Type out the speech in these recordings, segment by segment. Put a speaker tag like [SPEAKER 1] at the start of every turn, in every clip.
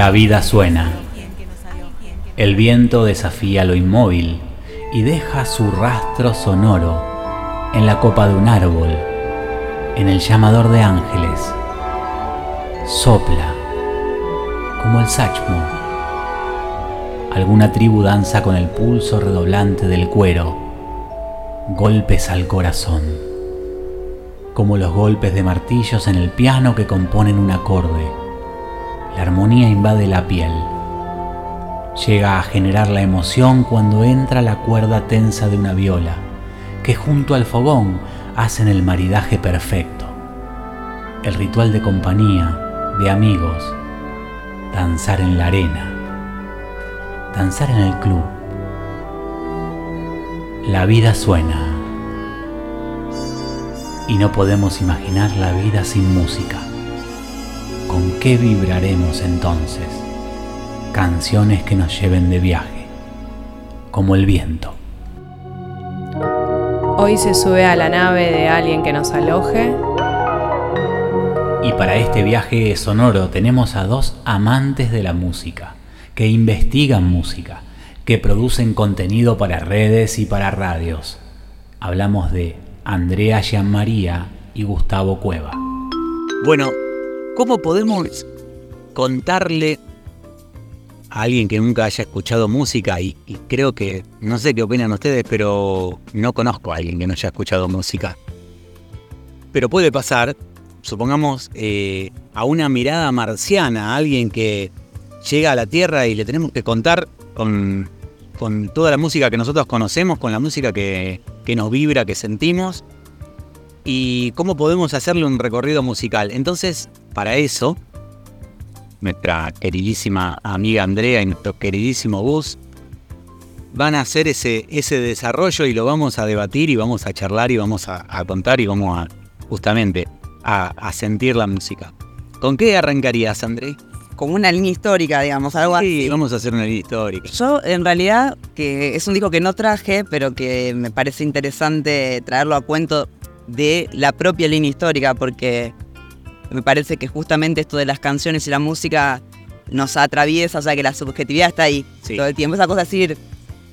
[SPEAKER 1] La vida suena. El viento desafía lo inmóvil y deja su rastro sonoro en la copa de un árbol, en el llamador de ángeles. Sopla, como el sachmo. Alguna tribu danza con el pulso redoblante del cuero, golpes al corazón, como los golpes de martillos en el piano que componen un acorde. La armonía invade la piel. Llega a generar la emoción cuando entra la cuerda tensa de una viola, que junto al fogón hacen el maridaje perfecto. El ritual de compañía, de amigos, danzar en la arena, danzar en el club. La vida suena. Y no podemos imaginar la vida sin música. ¿Con qué vibraremos entonces? Canciones que nos lleven de viaje, como el viento.
[SPEAKER 2] Hoy se sube a la nave de alguien que nos aloje.
[SPEAKER 1] Y para este viaje sonoro tenemos a dos amantes de la música, que investigan música, que producen contenido para redes y para radios. Hablamos de Andrea Gianmaría y Gustavo Cueva.
[SPEAKER 3] Bueno, ¿cómo podemos contarle a alguien que nunca haya escuchado música? Y, creo que, no sé qué opinan ustedes, pero no conozco a alguien que no haya escuchado música. Pero puede pasar, supongamos, eh, a una mirada marciana, a alguien que llega a la Tierra y le tenemos que contar con, con toda la música que nosotros conocemos, con la música que, que nos vibra, que sentimos y cómo podemos hacerle un recorrido musical. Entonces, para eso, nuestra queridísima amiga Andrea y nuestro queridísimo Gus van a hacer ese, ese desarrollo y lo vamos a debatir y vamos a charlar y vamos a, a contar y vamos a justamente a, a sentir la música. ¿Con qué arrancarías, André?
[SPEAKER 4] como una línea histórica, digamos, algo
[SPEAKER 3] Sí,
[SPEAKER 4] así.
[SPEAKER 3] vamos a hacer una línea histórica.
[SPEAKER 4] Yo, en realidad, que es un disco que no traje, pero que me parece interesante traerlo a cuento de la propia línea histórica, porque me parece que justamente esto de las canciones y la música nos atraviesa, o sea, que la subjetividad está ahí
[SPEAKER 3] Sí.
[SPEAKER 4] todo el tiempo. Esa cosa de decir,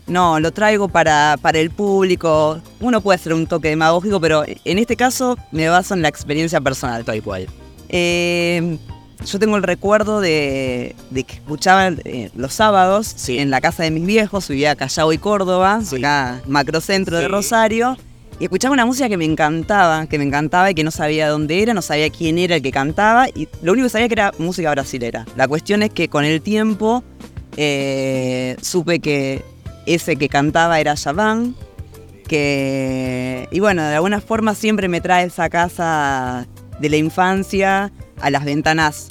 [SPEAKER 4] no, lo traigo para, para el público. Uno puede hacer un toque demagógico, pero en este caso me baso en la experiencia personal.
[SPEAKER 3] Tal cual.
[SPEAKER 4] Eh, yo tengo el recuerdo de, de que escuchaba eh, los sábados
[SPEAKER 3] Sí.
[SPEAKER 4] en la casa de mis viejos, vivía Callao y Córdoba,
[SPEAKER 3] Sí.
[SPEAKER 4] acá macrocentro de. Rosario, y escuchaba una música que me encantaba, que me encantaba y que no sabía dónde era, no sabía quién era el que cantaba, y lo único que sabía que era música brasilera. La cuestión es que con el tiempo eh, supe que ese que cantaba era Yaván, que... Y bueno, de alguna forma siempre me trae esa casa de la infancia a las ventanas,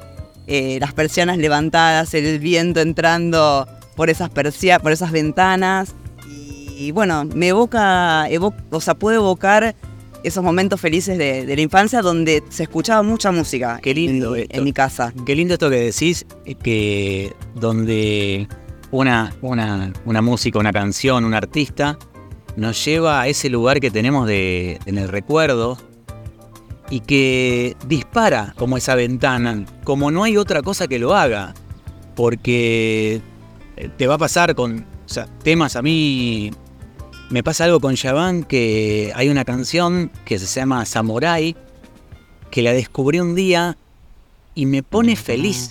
[SPEAKER 4] eh, las persianas levantadas, el viento entrando por esas, persia- por esas ventanas. Y, bueno, me evoca, evo- o sea, puedo evocar esos momentos felices de, de la infancia donde se escuchaba mucha música
[SPEAKER 3] Qué lindo
[SPEAKER 4] en,
[SPEAKER 3] esto.
[SPEAKER 4] en mi casa.
[SPEAKER 3] Qué lindo esto que decís, que donde una, una, una música, una canción, un artista nos lleva a ese lugar que tenemos de, en el recuerdo y que dispara como esa ventana, como no hay otra cosa que lo haga, porque eh, te va a pasar con o sea, temas a mí me pasa algo con Yavan que hay una canción que se llama Samurai que la descubrí un día y me pone feliz.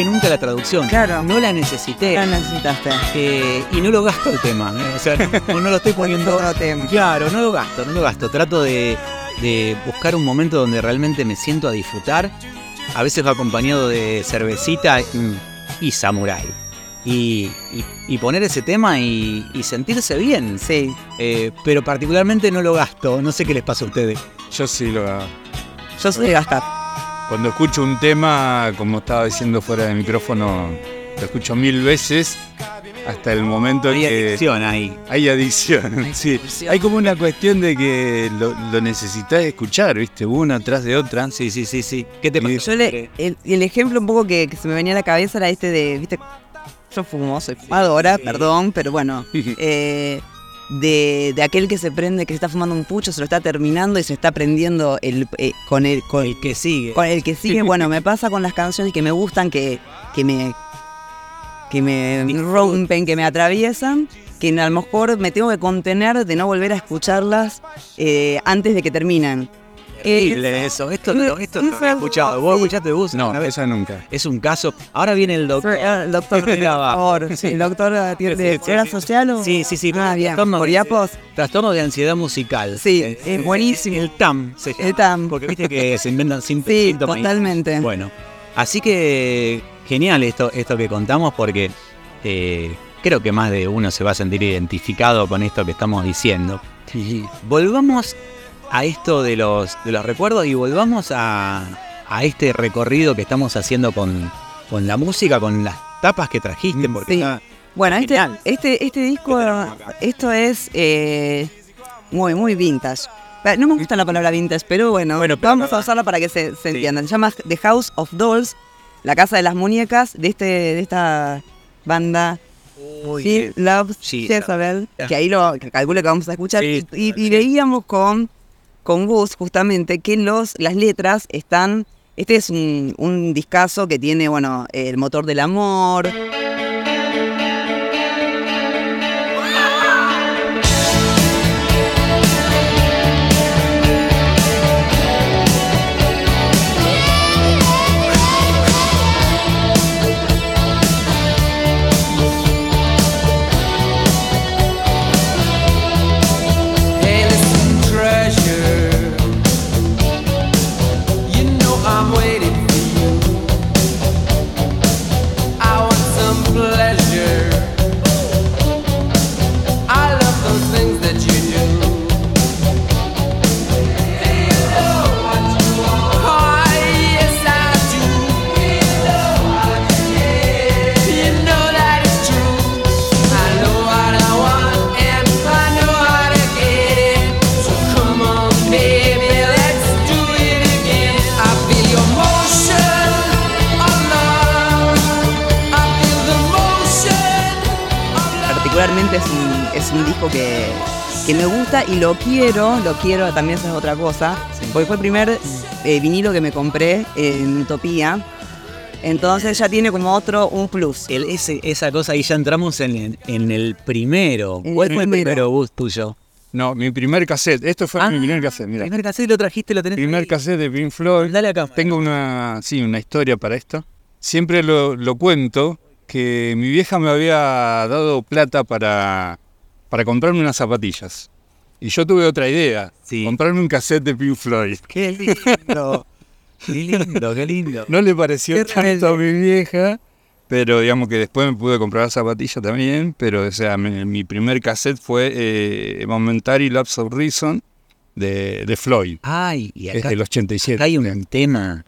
[SPEAKER 3] Busqué nunca la traducción.
[SPEAKER 4] Claro.
[SPEAKER 3] No la necesité.
[SPEAKER 4] ¿Qué necesitaste?
[SPEAKER 3] Eh, y no lo gasto el tema. ¿eh? O sea, no, no lo estoy poniendo.
[SPEAKER 4] Otro tema.
[SPEAKER 3] Claro, no lo gasto, no lo gasto. Trato de, de buscar un momento donde realmente me siento a disfrutar. A veces va acompañado de cervecita y samurai. Y, y- y poner ese tema y, y sentirse bien.
[SPEAKER 4] Sí.
[SPEAKER 3] Eh, pero particularmente no lo gasto. No sé qué les pasa a ustedes.
[SPEAKER 5] Yo sí lo hago.
[SPEAKER 4] Yo soy de gastar.
[SPEAKER 5] Cuando escucho un tema, como estaba diciendo fuera del micrófono, lo escucho mil veces hasta el momento
[SPEAKER 3] Hay
[SPEAKER 5] que
[SPEAKER 3] adicción ahí.
[SPEAKER 5] hay adicción. Sí. Hay como una cuestión de que lo, lo necesitas escuchar, ¿viste? Una tras de otra.
[SPEAKER 3] Sí, sí, sí, sí. ¿Qué te pasa?
[SPEAKER 4] Yo le, el, el ejemplo un poco que, que se me venía a la cabeza era este de, viste, yo fumo, soy fumadora,
[SPEAKER 3] sí.
[SPEAKER 4] perdón, pero bueno, eh, de, de aquel que se prende, que se está fumando un pucho, se lo está terminando y se está prendiendo el, eh, con, el, con,
[SPEAKER 3] El que sigue.
[SPEAKER 4] con el que sigue. Bueno, me pasa con las canciones que me gustan, que, que me que me rompen, que me atraviesan, que a lo mejor me tengo que contener de no volver a escucharlas eh, antes de que terminen. Eh,
[SPEAKER 3] Terrible eso. Esto, esto, esto no lo he escuchado. ¿Vos
[SPEAKER 4] Sí.
[SPEAKER 3] escuchaste vos?
[SPEAKER 5] No, esa nunca.
[SPEAKER 3] Es un caso. Ahora viene el doctor.
[SPEAKER 4] El doctor, por favor. Sí, el doctor eh, tiene
[SPEAKER 3] Sí, sí,
[SPEAKER 4] ¿era
[SPEAKER 3] sí.
[SPEAKER 4] social o?
[SPEAKER 3] Sí, sí, sí.
[SPEAKER 4] Ah, bien.
[SPEAKER 3] Trastorno
[SPEAKER 4] ¿Por
[SPEAKER 3] de-
[SPEAKER 4] Iapos?
[SPEAKER 3] Trastorno de ansiedad musical.
[SPEAKER 4] Sí,
[SPEAKER 3] Eh,
[SPEAKER 4] es buenísimo.
[SPEAKER 3] El TAM se llama.
[SPEAKER 4] El TAM.
[SPEAKER 3] Porque viste que se inventan sin
[SPEAKER 4] Sí,
[SPEAKER 3] síntomas. y-
[SPEAKER 4] totalmente.
[SPEAKER 3] Bueno, así que genial esto, esto que contamos porque eh, creo que más de uno se va a sentir identificado con esto que estamos diciendo. Volvamos a esto de los, de los recuerdos y volvamos a, a este recorrido que estamos haciendo con, con la música, con las tapas que trajiste, porque
[SPEAKER 4] Sí.
[SPEAKER 3] está-
[SPEAKER 4] Bueno, este, este, este disco, esto es eh, muy, muy vintage. No me gusta la palabra vintage, pero bueno,
[SPEAKER 3] Bueno, pero
[SPEAKER 4] vamos a usarla para que se, se
[SPEAKER 3] Sí.
[SPEAKER 4] entienda. Se llama The House of Dolls, la casa de las muñecas de este de esta banda
[SPEAKER 3] Uy,
[SPEAKER 4] Phil Love
[SPEAKER 3] sí,
[SPEAKER 4] Jezebel, que ahí lo que calculo que vamos a escuchar.
[SPEAKER 3] Sí,
[SPEAKER 4] y, y- y
[SPEAKER 3] sí.
[SPEAKER 4] veíamos con, con Gus justamente que los, las letras están. Este es un, un discazo que tiene, bueno, el motor del amor. Quiero, lo quiero, también esa es otra cosa, porque fue el primer eh, vinilo que me compré en Utopía. Entonces ya tiene como otro, un plus.
[SPEAKER 3] El- ese- esa cosa ahí ya entramos en, el primero.
[SPEAKER 4] En
[SPEAKER 3] ¿Cuál
[SPEAKER 4] el
[SPEAKER 3] fue el
[SPEAKER 4] primero.
[SPEAKER 3] bus tuyo?
[SPEAKER 5] No, mi primer cassette. Esto fue
[SPEAKER 3] Ah,
[SPEAKER 5] mi primer cassette,
[SPEAKER 3] El
[SPEAKER 5] mira.
[SPEAKER 3] primer cassette lo trajiste, lo tenés.
[SPEAKER 5] Primer
[SPEAKER 3] ahí.
[SPEAKER 5] cassette de Pink Floyd.
[SPEAKER 3] Dale acá.
[SPEAKER 5] Tengo una, sí, una historia para esto. Siempre lo, lo cuento que mi vieja me había dado plata para, para comprarme unas zapatillas. Y yo tuve otra idea,
[SPEAKER 3] Sí.
[SPEAKER 5] comprarme un cassette de Pink Floyd.
[SPEAKER 3] Qué lindo. Qué lindo, qué lindo.
[SPEAKER 5] No le pareció
[SPEAKER 3] Qué
[SPEAKER 5] tanto a mi vieja, pero digamos que después me pude comprar las zapatillas también. Pero, o sea, mi, mi primer cassette fue eh, Momentary Lapse of Reason de, de Floyd.
[SPEAKER 3] Ay, y
[SPEAKER 5] Es
[SPEAKER 3] acá,
[SPEAKER 5] del 87.
[SPEAKER 3] acá hay un tema.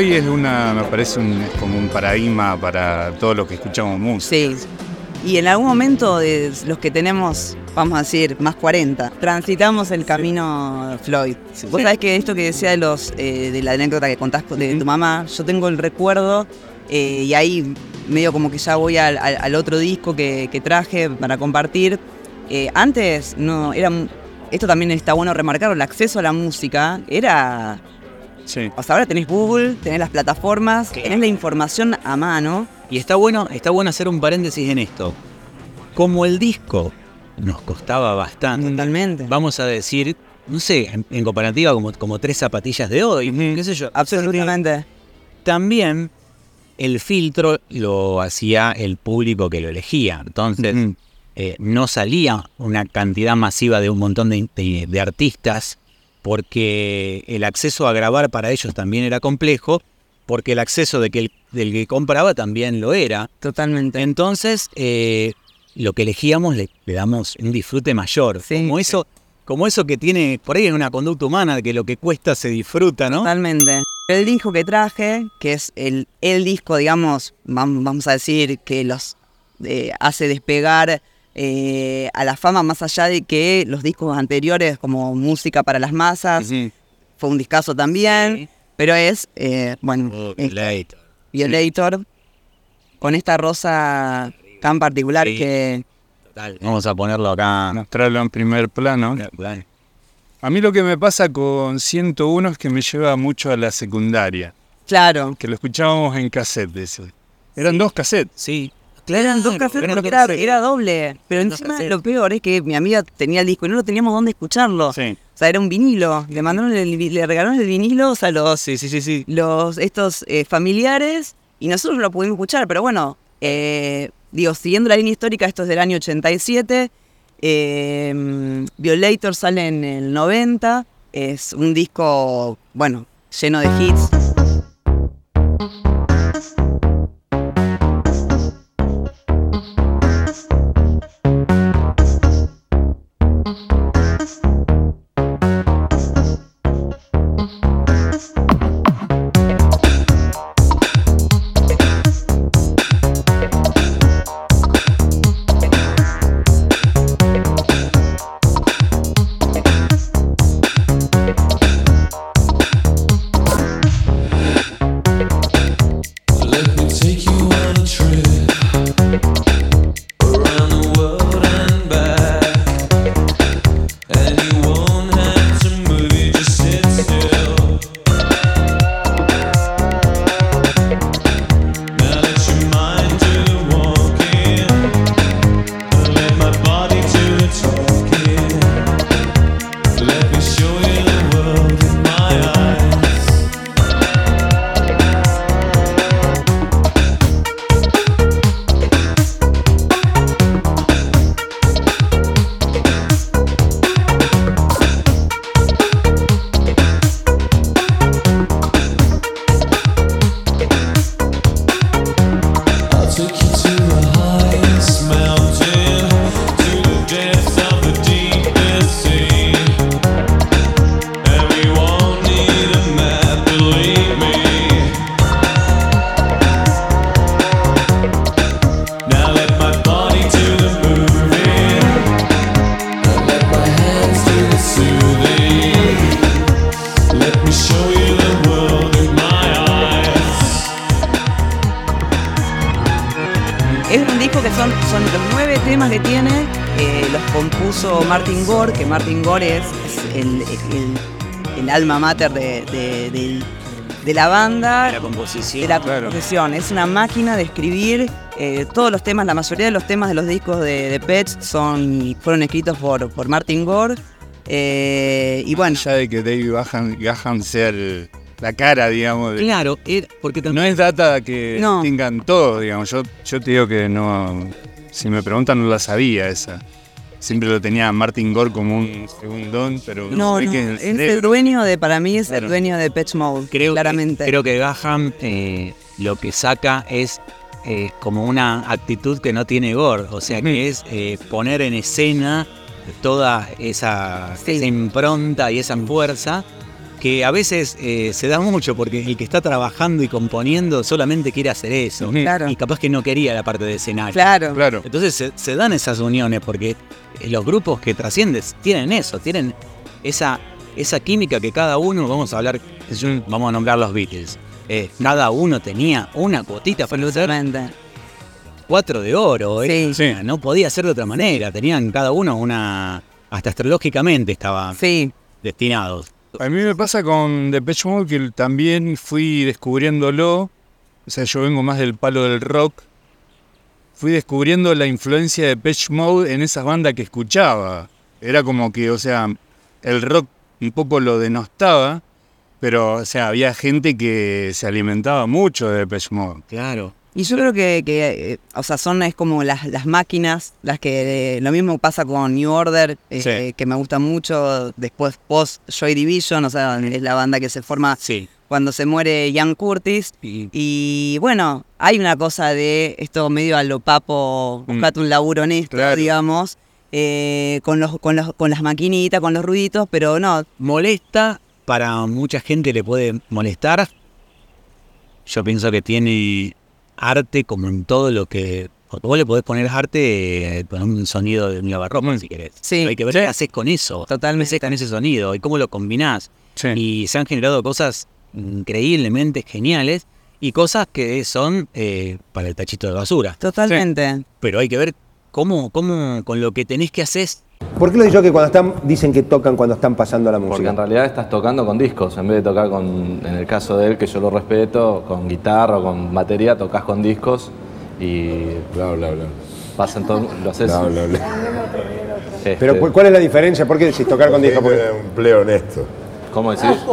[SPEAKER 5] Floyd es una, me parece un, es como un paradigma para todos los que escuchamos música.
[SPEAKER 4] Sí. Y en algún momento de los que tenemos, vamos a decir, más 40, transitamos el camino Floyd. Vos sabés que esto que decía de los eh, de la anécdota que contás de tu mamá, yo tengo el recuerdo eh, y ahí medio como que ya voy al, al- al otro disco que, que traje para compartir. Eh, antes no era esto también está bueno remarcarlo, el acceso a la música era
[SPEAKER 5] Sí.
[SPEAKER 4] o sea, ahora tenés Google, tenés las plataformas, tenés la información a mano.
[SPEAKER 3] Y está bueno, está bueno hacer un paréntesis en esto. Como el disco nos costaba bastante,
[SPEAKER 4] Totalmente.
[SPEAKER 3] vamos a decir, no sé, en, en comparativa como, como tres zapatillas de hoy, qué sé yo.
[SPEAKER 4] Absolutamente.
[SPEAKER 3] También el filtro lo hacía el público que lo elegía. Entonces, eh, no salía una cantidad masiva de un montón de, de- de artistas porque el acceso a grabar para ellos también era complejo, porque el acceso de que el- del que compraba también lo era.
[SPEAKER 4] Totalmente.
[SPEAKER 3] Entonces, eh, lo que elegíamos le, le damos un disfrute mayor.
[SPEAKER 4] Sí,
[SPEAKER 3] como, eso, como eso que tiene por ahí en una conducta humana, de que lo que cuesta se disfruta, ¿no?
[SPEAKER 4] Totalmente. El disco que traje, que es el, el disco, digamos, vam- vamos a decir, que los eh, hace despegar eh, a la fama más allá de que los discos anteriores como música para las masas, fue un discazo también,
[SPEAKER 3] Sí.
[SPEAKER 4] pero es, eh, bueno,
[SPEAKER 3] Oh, Violator.
[SPEAKER 4] Violator, con esta rosa tan particular
[SPEAKER 3] Sí.
[SPEAKER 4] que...
[SPEAKER 3] Total. Vamos a ponerlo acá.
[SPEAKER 5] Mostrarlo en primer plano. A mí lo que me pasa con 101 es que me lleva mucho a la secundaria,
[SPEAKER 4] Claro,
[SPEAKER 5] que lo escuchábamos en cassette. de eso. Eran dos cassettes.
[SPEAKER 3] Sí.
[SPEAKER 4] Eran dos cafés, pero era, doble. Pero encima lo peor es que mi amiga tenía el disco y no lo teníamos dónde escucharlo.
[SPEAKER 3] Sí.
[SPEAKER 4] O sea, era un vinilo. Le mandaron el, le regalaron el vinilo, o sea, los,
[SPEAKER 3] Sí, sí, sí, sí.
[SPEAKER 4] los estos eh, familiares y nosotros lo pudimos escuchar, pero bueno, eh, digo, siguiendo la línea histórica, esto es del año 87, eh, Violator sale en el 90, es un disco, bueno, lleno de hits. Alma mater de, de- la banda.
[SPEAKER 3] La composición.
[SPEAKER 4] de la
[SPEAKER 5] Claro.
[SPEAKER 4] composición. Es una máquina de escribir. eh, todos los temas, la mayoría de los temas de los discos de, de Pets son, fueron escritos por, por Martin Gore. eh, y bueno,
[SPEAKER 5] Ya de que David Gahan, Gahan sea el- la cara, digamos. de-
[SPEAKER 3] Claro, era- porque
[SPEAKER 5] No es data que
[SPEAKER 4] No.
[SPEAKER 5] tengan todo, digamos. Yo, yo te digo que no. Si me preguntan, no la sabía esa. Siempre lo tenía Martin Gore como un segundón, pero
[SPEAKER 4] no,
[SPEAKER 5] sé
[SPEAKER 4] no,
[SPEAKER 5] que
[SPEAKER 4] es el dueño de, para mí es
[SPEAKER 3] Claro.
[SPEAKER 4] el dueño de Pet Mode,
[SPEAKER 3] creo
[SPEAKER 4] claramente.
[SPEAKER 3] Que, creo que Gaham eh, lo que saca es eh, como una actitud que no tiene Gore, o sea que es eh, poner en escena toda esa,
[SPEAKER 4] Sí.
[SPEAKER 3] esa impronta y esa fuerza que a veces eh, se da mucho porque el que está trabajando y componiendo solamente quiere hacer eso
[SPEAKER 4] Claro.
[SPEAKER 3] y capaz que no quería la parte de escenario.
[SPEAKER 4] Claro.
[SPEAKER 5] Claro.
[SPEAKER 3] Entonces se, se dan esas uniones porque eh, los grupos que trascienden tienen eso, tienen esa, esa química que cada uno, vamos a hablar, vamos a nombrar los Beatles, eh, cada uno tenía una cuotita, fue
[SPEAKER 4] Absolutamente.
[SPEAKER 3] cuatro de oro, eh,
[SPEAKER 4] Sí.
[SPEAKER 3] no podía ser de otra manera, tenían cada uno una, hasta astrológicamente estaban
[SPEAKER 4] Sí.
[SPEAKER 3] destinados.
[SPEAKER 5] A mí me pasa con Depeche Mode que también fui descubriéndolo. O sea, yo vengo más del palo del rock. Fui descubriendo la influencia de Depeche Mode en esas bandas que escuchaba. Era como que, o sea, el rock un poco lo denostaba, pero, o sea, había gente que se alimentaba mucho de Depeche Mode.
[SPEAKER 3] Claro.
[SPEAKER 4] Y yo creo que, que, eh, o sea, son es como las, las máquinas, las que eh, lo mismo pasa con New Order, eh,
[SPEAKER 3] Sí.
[SPEAKER 4] que me gusta mucho, después post Joy Division, o sea, es la banda que se forma
[SPEAKER 3] Sí.
[SPEAKER 4] cuando se muere Ian Curtis.
[SPEAKER 3] Y-
[SPEAKER 4] Y bueno, hay una cosa de esto medio a lo papo,
[SPEAKER 5] Mm.
[SPEAKER 4] buscate un laburo honesto,
[SPEAKER 5] Claro.
[SPEAKER 4] digamos, eh, con, los, con, los, con las maquinitas, con los ruiditos, pero no,
[SPEAKER 3] molesta, para mucha gente le puede molestar. Yo pienso que tiene arte como en todo lo que... porque Vos le podés poner arte eh, con un sonido de un lavarropa si querés.
[SPEAKER 4] Sí.
[SPEAKER 3] Hay que ver qué haces con eso.
[SPEAKER 4] Totalmente.
[SPEAKER 3] ¿Qué haces con ese sonido? Y cómo lo combinás.
[SPEAKER 5] Sí.
[SPEAKER 3] Y se han generado cosas increíblemente geniales y cosas que son eh, para el tachito de basura.
[SPEAKER 4] totalmente.
[SPEAKER 3] Pero hay que ver cómo, cómo con lo que tenés que hacer
[SPEAKER 6] ¿Por qué los que cuando están dicen que tocan cuando están pasando la música?
[SPEAKER 7] Porque en realidad estás tocando con discos, en vez de tocar con, en el caso de él, que yo lo respeto, con guitarra o con batería, tocas con discos y
[SPEAKER 8] Bla, bla, bla.
[SPEAKER 7] pasan todos lo haces.
[SPEAKER 8] Bla, bla, bla.
[SPEAKER 7] este,
[SPEAKER 6] Pero ¿cu- ¿cuál es la diferencia? ¿Por qué decís tocar con disco?
[SPEAKER 8] Porque un empleo honesto.
[SPEAKER 7] ¿Cómo decís?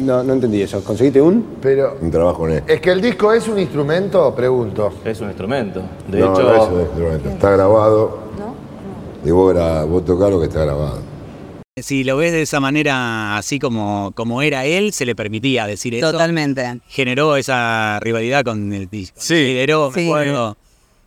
[SPEAKER 6] No, no entendí eso. ¿Conseguiste un?
[SPEAKER 8] Pero. Un trabajo honesto.
[SPEAKER 9] Es que el disco es un instrumento, pregunto.
[SPEAKER 7] Es un instrumento. De
[SPEAKER 8] no,
[SPEAKER 7] hecho,
[SPEAKER 8] no es un instrumento. Está grabado. Y vos, vos tocás lo que está grabado.
[SPEAKER 3] Si lo ves de esa manera, así como, como era él, se le permitía decir eso.
[SPEAKER 4] Totalmente.
[SPEAKER 3] Generó esa rivalidad con el disco.
[SPEAKER 5] Sí.
[SPEAKER 3] Deró, me
[SPEAKER 4] Sí.
[SPEAKER 3] acuerdo.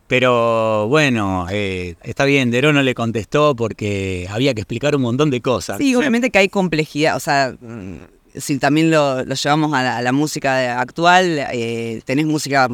[SPEAKER 3] Pero bueno, eh, está bien, Deró no le contestó porque había que explicar un montón de cosas.
[SPEAKER 4] Sí, obviamente que hay complejidad, o sea, mm, si también lo, lo llevamos a la, a la música actual, eh, tenés música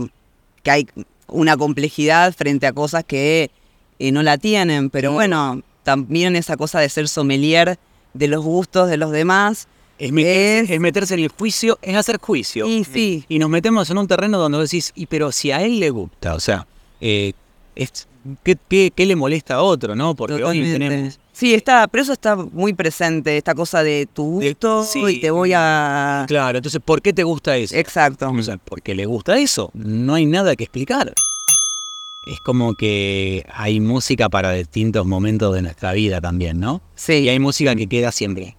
[SPEAKER 4] que hay una complejidad frente a cosas que eh, no la tienen, pero bueno, también esa cosa de ser sommelier de los gustos de los demás.
[SPEAKER 3] Es, meterse, es meterse en el juicio, es hacer juicio.
[SPEAKER 4] Y sí.
[SPEAKER 3] Y nos metemos en un terreno donde decís, y pero si a él le gusta, o sea, eh, es, ¿qué, qué, qué le molesta a otro, no? Porque hoy
[SPEAKER 4] Totalmente.
[SPEAKER 3] tenemos...
[SPEAKER 4] Sí, está, pero eso está muy presente, esta cosa de tu gusto y te voy a...
[SPEAKER 3] Claro, entonces, ¿por qué te gusta eso?
[SPEAKER 4] Exacto.
[SPEAKER 3] O sea, porque le gusta eso. No hay nada que explicar. Es como que hay música para distintos momentos de nuestra vida también, ¿no?
[SPEAKER 4] Sí.
[SPEAKER 3] Y hay música que queda siempre.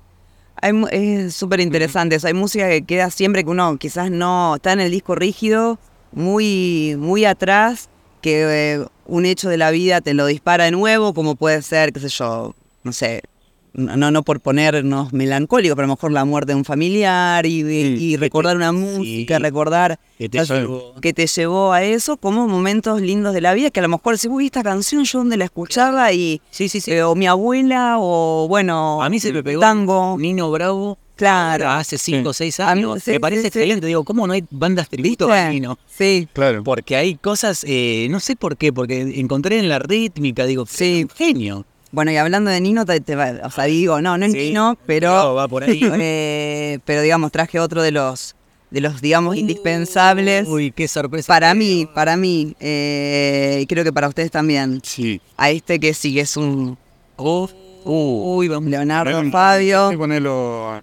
[SPEAKER 4] Hay es súper interesante. eso. Hay música que queda siempre que uno quizás no está en el disco rígido, muy, muy atrás, que eh, un hecho de la vida te lo dispara de nuevo, como puede ser, qué sé yo, no sé, no, no por ponernos melancólicos, pero a lo mejor la muerte de un familiar y, y recordar una música, recordar
[SPEAKER 3] Que te llevó.
[SPEAKER 4] que te llevó a eso, como momentos lindos de la vida, que a lo mejor decís, uy, esta canción yo donde la escuchaba y eh, o mi abuela o bueno,
[SPEAKER 3] A mí se me pegó
[SPEAKER 4] tango.
[SPEAKER 3] Nino Bravo.
[SPEAKER 4] Claro.
[SPEAKER 3] Hace 5 o 6
[SPEAKER 4] A mí-
[SPEAKER 3] años.
[SPEAKER 4] sí,
[SPEAKER 3] me parece
[SPEAKER 4] sí, sí.
[SPEAKER 3] excelente. Digo, ¿cómo no hay bandas tributo
[SPEAKER 4] ¿Viste?
[SPEAKER 3] a Nino?
[SPEAKER 4] Sí.
[SPEAKER 5] Claro.
[SPEAKER 3] Porque hay cosas, eh, no sé por qué, porque encontré en la rítmica, digo, sí. genio.
[SPEAKER 4] Bueno, y hablando de Nino, te, te va- o sea, digo, no, no es Nino, pero.
[SPEAKER 3] No, va por ahí.
[SPEAKER 4] eh, pero digamos, traje otro de los, de los, digamos, indispensables.
[SPEAKER 3] Uy, qué sorpresa.
[SPEAKER 4] Para mí, para mí, eh, y creo que para ustedes también.
[SPEAKER 5] Sí.
[SPEAKER 4] A este que sí que es un.
[SPEAKER 3] uy, vamos.
[SPEAKER 4] Leonardo
[SPEAKER 5] Hay
[SPEAKER 4] Fabio.
[SPEAKER 5] que ponerlo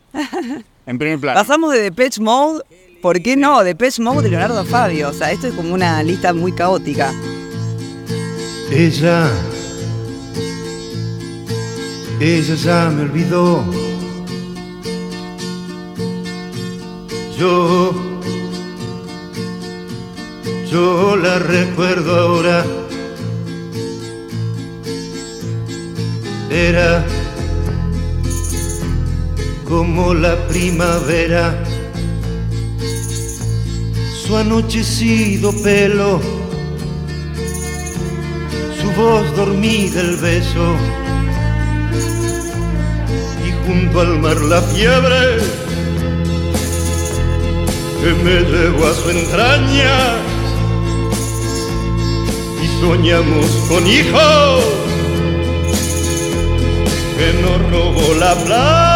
[SPEAKER 5] en primer plano.
[SPEAKER 4] Pasamos de Depeche Mode, ¿por qué no? Depeche Mode de Leonardo Fabio. O sea, esto es como una lista muy caótica.
[SPEAKER 10] Ella, ella ya me olvidó. Yo, yo la recuerdo ahora. Era como la primavera, su anochecido pelo su voz dormida el beso junto al mar la fiebre que me llevó a su entraña y soñamos con hijos que nos robó la plata.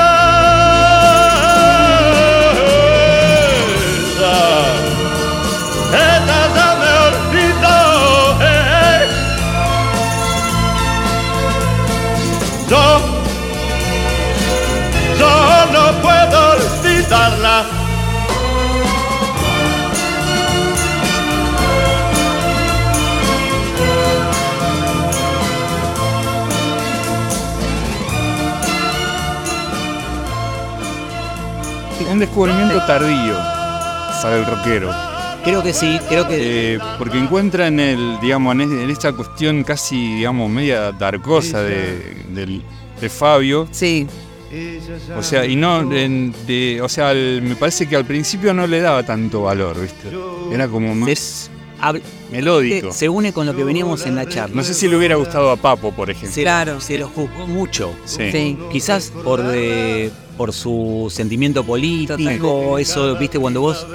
[SPEAKER 5] Un descubrimiento tardío para el rockero.
[SPEAKER 3] Creo que sí, creo
[SPEAKER 5] que... porque encuentra en el, digamos, en, es- en esta cuestión casi, digamos, media darkosa de, del- de Fabio.
[SPEAKER 4] Sí.
[SPEAKER 5] O sea, y no, en- de- o sea, me parece que al principio no le daba tanto valor, ¿viste? Era como más melódico.
[SPEAKER 3] Se une con lo que veníamos en la charla.
[SPEAKER 5] No sé si le hubiera gustado a Papo, por ejemplo.
[SPEAKER 3] Se, se lo juzgó mucho.
[SPEAKER 5] Sí. Sí.
[SPEAKER 3] Quizás por, de- por su sentimiento político, eso, viste, cuando vos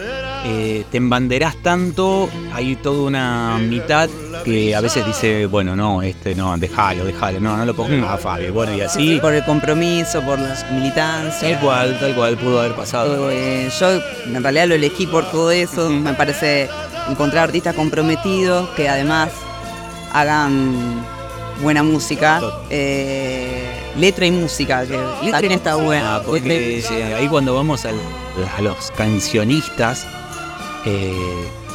[SPEAKER 3] eh, te embanderás tanto, hay toda una mitad que a veces dice, bueno, no, este no, déjalo, déjalo, no, no lo pongas a Fabio. Bueno, y así.
[SPEAKER 4] Por el compromiso, por la militancia.
[SPEAKER 3] Tal cual, tal cual pudo haber pasado.
[SPEAKER 4] Eh, yo en realidad lo elegí por todo eso. Me parece encontrar artistas comprometidos que además hagan buena música. eh, letra y música, que también está buena.
[SPEAKER 3] Ah, porque sí, ahí cuando vamos al- a los cancionistas, eh, ¿le-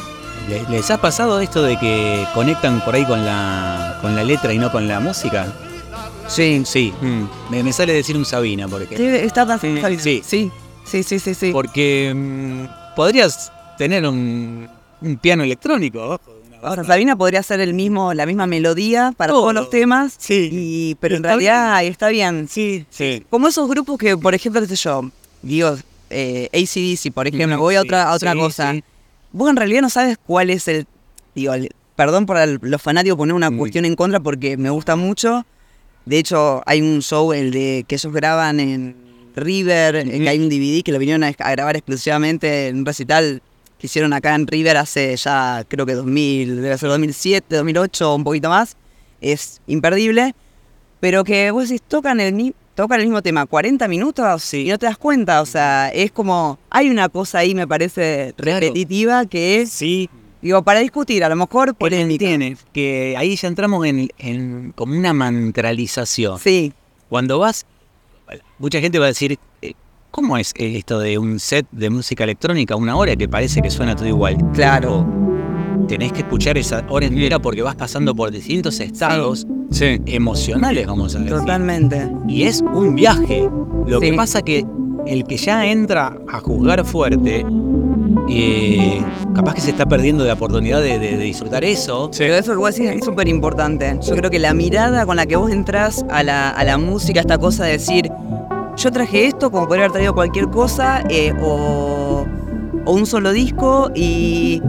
[SPEAKER 3] ¿les ha pasado esto de que conectan por ahí con la, con la letra y no con la música?
[SPEAKER 4] Sí.
[SPEAKER 3] Sí. mm. Me, me sale decir un Sabina, porque.
[SPEAKER 4] Sí, está tan
[SPEAKER 3] Sí,
[SPEAKER 4] sí. sí, sí, sí, sí, sí.
[SPEAKER 3] Porque mm, podrías tener un, un piano electrónico.
[SPEAKER 4] Ahora,
[SPEAKER 3] banda.
[SPEAKER 4] Sabina podría ser el mismo, la misma melodía para todos los temas, y, pero en realidad está bien.
[SPEAKER 3] Sí, sí.
[SPEAKER 4] Como esos grupos que, por ejemplo, qué sé yo, digo, eh, ACDC, por ejemplo, voy a otra, a otra
[SPEAKER 3] sí,
[SPEAKER 4] cosa. Vos en realidad no sabes cuál es el, digo, el- perdón por el- los fanáticos poner una cuestión en contra porque me gusta mucho. De hecho, hay un show, el de que ellos graban en River, que hay un DVD que lo vinieron a, a grabar exclusivamente en un recital que hicieron acá en River hace ya, creo que 2000, debe ser 2007, 2008 o un poquito más. Es imperdible. Pero que vos decís, tocan el, tocan el mismo tema 40 minutos y no te das cuenta. O sea, es como, hay una cosa ahí, me parece, repetitiva que es,
[SPEAKER 3] Sí.
[SPEAKER 4] digo, para discutir, a lo mejor polémica.
[SPEAKER 3] Tiene, que ahí ya entramos en, en como una mantralización.
[SPEAKER 4] Sí.
[SPEAKER 3] Cuando vas, mucha gente va a decir, eh, ¿cómo es esto de un set de música electrónica una hora que parece que suena todo igual?
[SPEAKER 4] Claro.
[SPEAKER 3] Tenés que escuchar esa hora entera porque vas pasando por distintos estados emocionales, vamos a decir.
[SPEAKER 4] Totalmente.
[SPEAKER 3] Y es un viaje. Lo
[SPEAKER 4] Sí.
[SPEAKER 3] que pasa que el que ya entra a juzgar fuerte, eh, capaz que se está perdiendo de la oportunidad de, de- de disfrutar eso.
[SPEAKER 4] Pero eso que vos decís es súper importante. Yo creo que la mirada con la que vos entras a la, a la música, esta cosa de decir, yo traje esto como podría haber traído cualquier cosa, eh, o, o un solo disco, y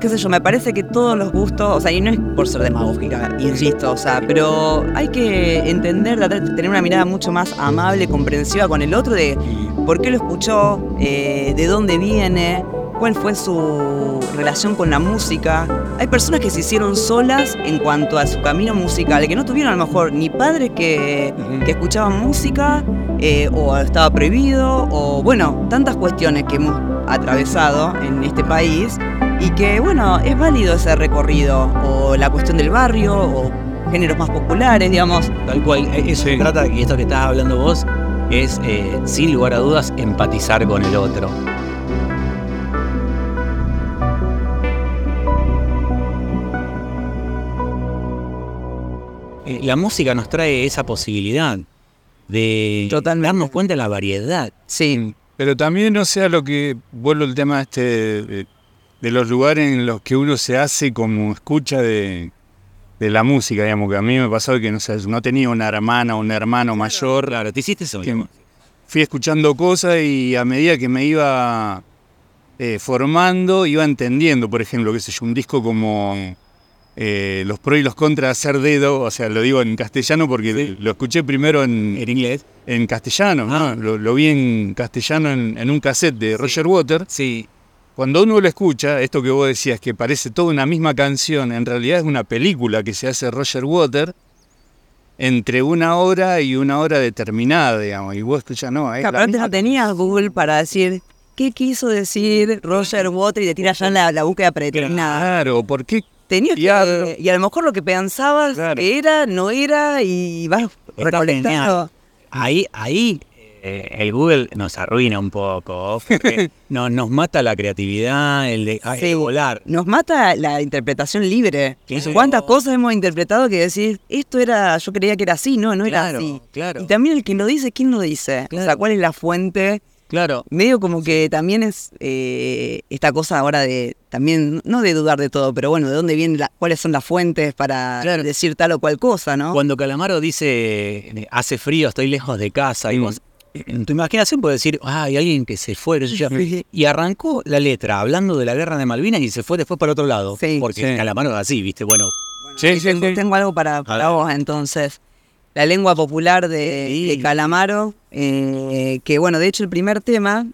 [SPEAKER 4] qué sé yo, me parece que todos los gustos, o sea, y no es por ser demagógica, insisto, o sea, pero hay que entender, tratar de tener una mirada mucho más amable, comprensiva con el otro de por qué lo escuchó, eh, de dónde viene, cuál fue su relación con la música. Hay personas que se hicieron solas en cuanto a su camino musical, que no tuvieron a lo mejor ni padres que, que escuchaban música, eh, o estaba prohibido, o bueno, tantas cuestiones que hemos atravesado en este país, y que bueno, es válido ese recorrido, o la cuestión del barrio, o géneros más populares, digamos.
[SPEAKER 3] Tal cual, eh, eso se trata, y esto que estás hablando vos, es eh, sin lugar a dudas empatizar con el otro. Eh, La música nos trae esa posibilidad de darnos cuenta de la variedad.
[SPEAKER 4] Sí.
[SPEAKER 5] Pero también, o sea, lo que vuelvo al tema este de los lugares en los que uno se hace como escucha de, de la música, digamos, que a mí me pasó que no sé, no tenía una hermana o un hermano mayor.
[SPEAKER 3] Claro, te hiciste eso.
[SPEAKER 5] fui escuchando cosas y a medida que me iba eh, formando, iba entendiendo, por ejemplo, qué sé yo, un disco como eh, Los Pro y los Contra de Hacer Dedo, o sea, lo digo en castellano porque lo escuché primero en,
[SPEAKER 3] inglés.
[SPEAKER 5] En castellano, ¿no? Lo, lo vi en castellano en, en un cassette de Roger Water.
[SPEAKER 3] Sí.
[SPEAKER 5] Cuando uno lo escucha, esto que vos decías, que parece toda una misma canción, en realidad es una película que se hace Roger Water entre una hora y una hora determinada, digamos. Y vos escuchás, no, es misma
[SPEAKER 4] no tenías Google para decir qué quiso decir Roger Water y te tiras ya la, la búsqueda predeterminada.
[SPEAKER 5] Claro, ¿por qué?
[SPEAKER 4] Tenías que, y a lo mejor lo que pensabas era, no era, y vas recolectando.
[SPEAKER 3] Ahí, ahí eh, el Google nos arruina un poco. no, nos mata la creatividad, el de ay,
[SPEAKER 4] Sí,
[SPEAKER 3] volar.
[SPEAKER 4] Nos mata la interpretación libre.
[SPEAKER 3] Claro.
[SPEAKER 4] ¿Cuántas cosas hemos interpretado que decís, esto era, yo creía que era así, no, no era
[SPEAKER 3] Claro,
[SPEAKER 4] así?
[SPEAKER 3] claro.
[SPEAKER 4] Y también el que lo dice, ¿quién lo dice? O sea, ¿cuál es la fuente?
[SPEAKER 3] Claro.
[SPEAKER 4] Medio como que también es eh, esta cosa ahora de, también, no de dudar de todo, pero bueno, de dónde vienen, cuáles son las fuentes para decir tal o cual cosa, ¿no?
[SPEAKER 3] Cuando Calamaro dice, hace frío, estoy lejos de casa, y vos en tu imaginación puedes decir, ah, hay alguien que se fue, sé yo". y arrancó la letra hablando de la guerra de Malvinas y se fue después para otro lado. Porque
[SPEAKER 4] Sí.
[SPEAKER 3] Calamaro es así, ¿viste? Bueno,
[SPEAKER 4] tengo, tengo algo para, para vos entonces. La lengua popular de, de Calamaro, eh, que bueno, de hecho el primer tema,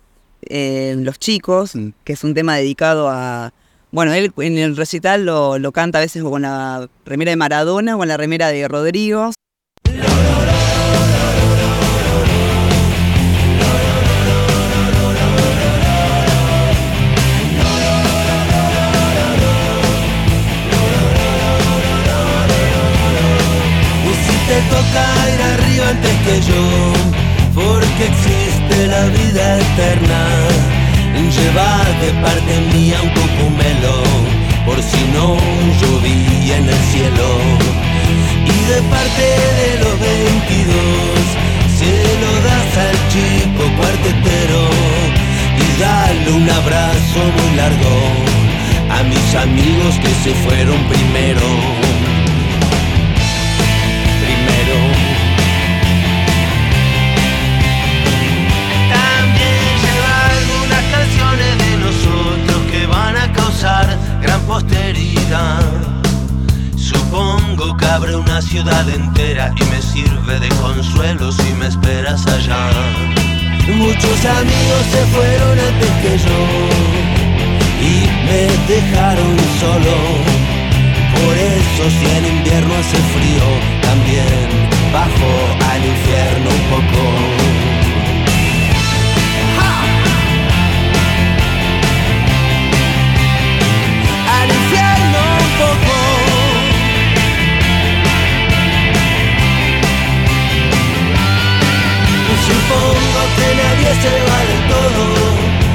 [SPEAKER 4] eh, Los chicos, que es un tema dedicado a... Bueno, él en el recital lo, lo canta a veces con la remera de Maradona o con la remera de Rodrigo.
[SPEAKER 11] Te toca ir arriba antes que yo, porque existe la vida eterna, lleva de parte mía un cocumelo, por si no llovía en el cielo. Y de parte de los 22, se lo das al chico cuartetero, y dale un abrazo muy largo a mis amigos que se fueron primero. Supongo que abre una ciudad entera y me sirve de consuelo si me esperas allá. Muchos amigos se fueron antes que yo y me dejaron solo. Por eso si en invierno hace frío, también bajo al infierno un poco. Supongo que nadie se va del todo.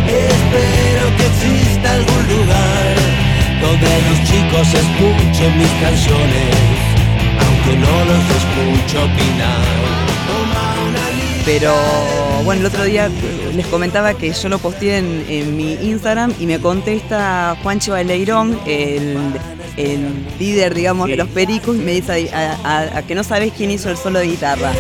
[SPEAKER 11] Espero que exista algún lugar donde los chicos escuchen mis canciones, aunque no los escucho opinar.
[SPEAKER 4] Pero bueno, el otro día eh, les comentaba que yo lo posteé en, en mi Instagram y me contesta Juancho Baleirón, el, el líder, digamos, de los pericos, y me dice a, a- a que no sabes quién hizo el solo de guitarra.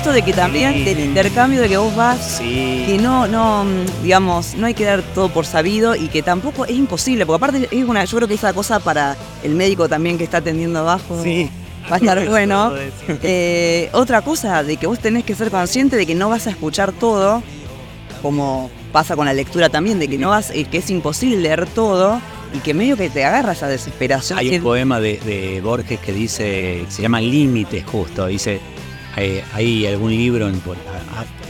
[SPEAKER 4] Esto de que también, del intercambio de que vos vas, que no, no, digamos, no hay que dar todo por sabido y que tampoco es imposible, porque aparte es una, yo creo que esa cosa para el médico también que está atendiendo abajo. Va a estar bueno. Eh, otra cosa, de que vos tenés que ser consciente de que no vas a escuchar todo, como pasa con la lectura también, de que no vas, eh, que es imposible leer todo y que medio que te agarra esa desesperación.
[SPEAKER 3] Hay un poema de, de Borges que dice, se llama Límites justo, dice, eh, hay algún libro, en-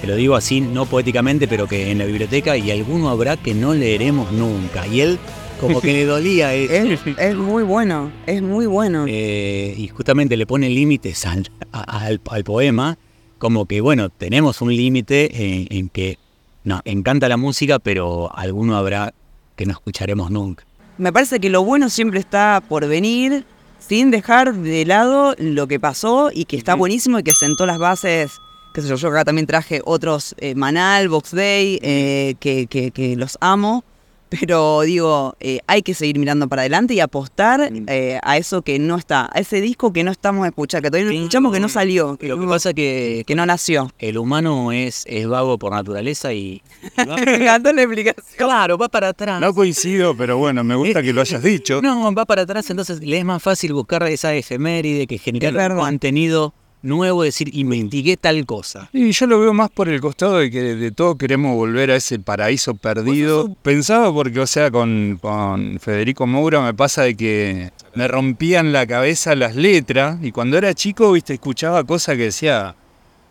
[SPEAKER 3] te lo digo así, no poéticamente, pero que en la biblioteca y alguno habrá que no leeremos nunca. Y él como que le dolía eso.
[SPEAKER 4] es, es muy bueno, es muy bueno.
[SPEAKER 3] Eh, y justamente le pone límites al, al- al poema, como que bueno, tenemos un límite en, en que nos encanta la música, pero alguno habrá que no escucharemos nunca.
[SPEAKER 4] Me parece que lo bueno siempre está por venir, sin dejar de lado lo que pasó y que está buenísimo y que sentó las bases. Qué sé yo, yo acá también traje otros, eh, Manal, Box Day, eh, que, que- que los amo. Pero digo, eh, hay que seguir mirando para adelante y apostar eh, a eso que no está, a ese disco que no estamos escuchando, que todavía no escuchamos, que no salió, que,
[SPEAKER 3] Lo que
[SPEAKER 4] no,
[SPEAKER 3] pasa que,
[SPEAKER 4] que no nació.
[SPEAKER 3] el humano es, es vago por naturaleza y...
[SPEAKER 4] Me encantó la explicación.
[SPEAKER 3] Claro, va para atrás.
[SPEAKER 5] No coincido, pero bueno, me gusta que lo hayas dicho.
[SPEAKER 3] No, va para atrás, entonces le es más fácil buscar esa efeméride que generar contenido nuevo, decir, investigué tal cosa.
[SPEAKER 5] Y yo lo veo más por el costado de que de todo queremos volver a ese paraíso perdido. Pensaba porque, o sea, con, con Federico Moura me pasa de que me rompían la cabeza las letras y cuando era chico, viste, escuchaba cosas que decía,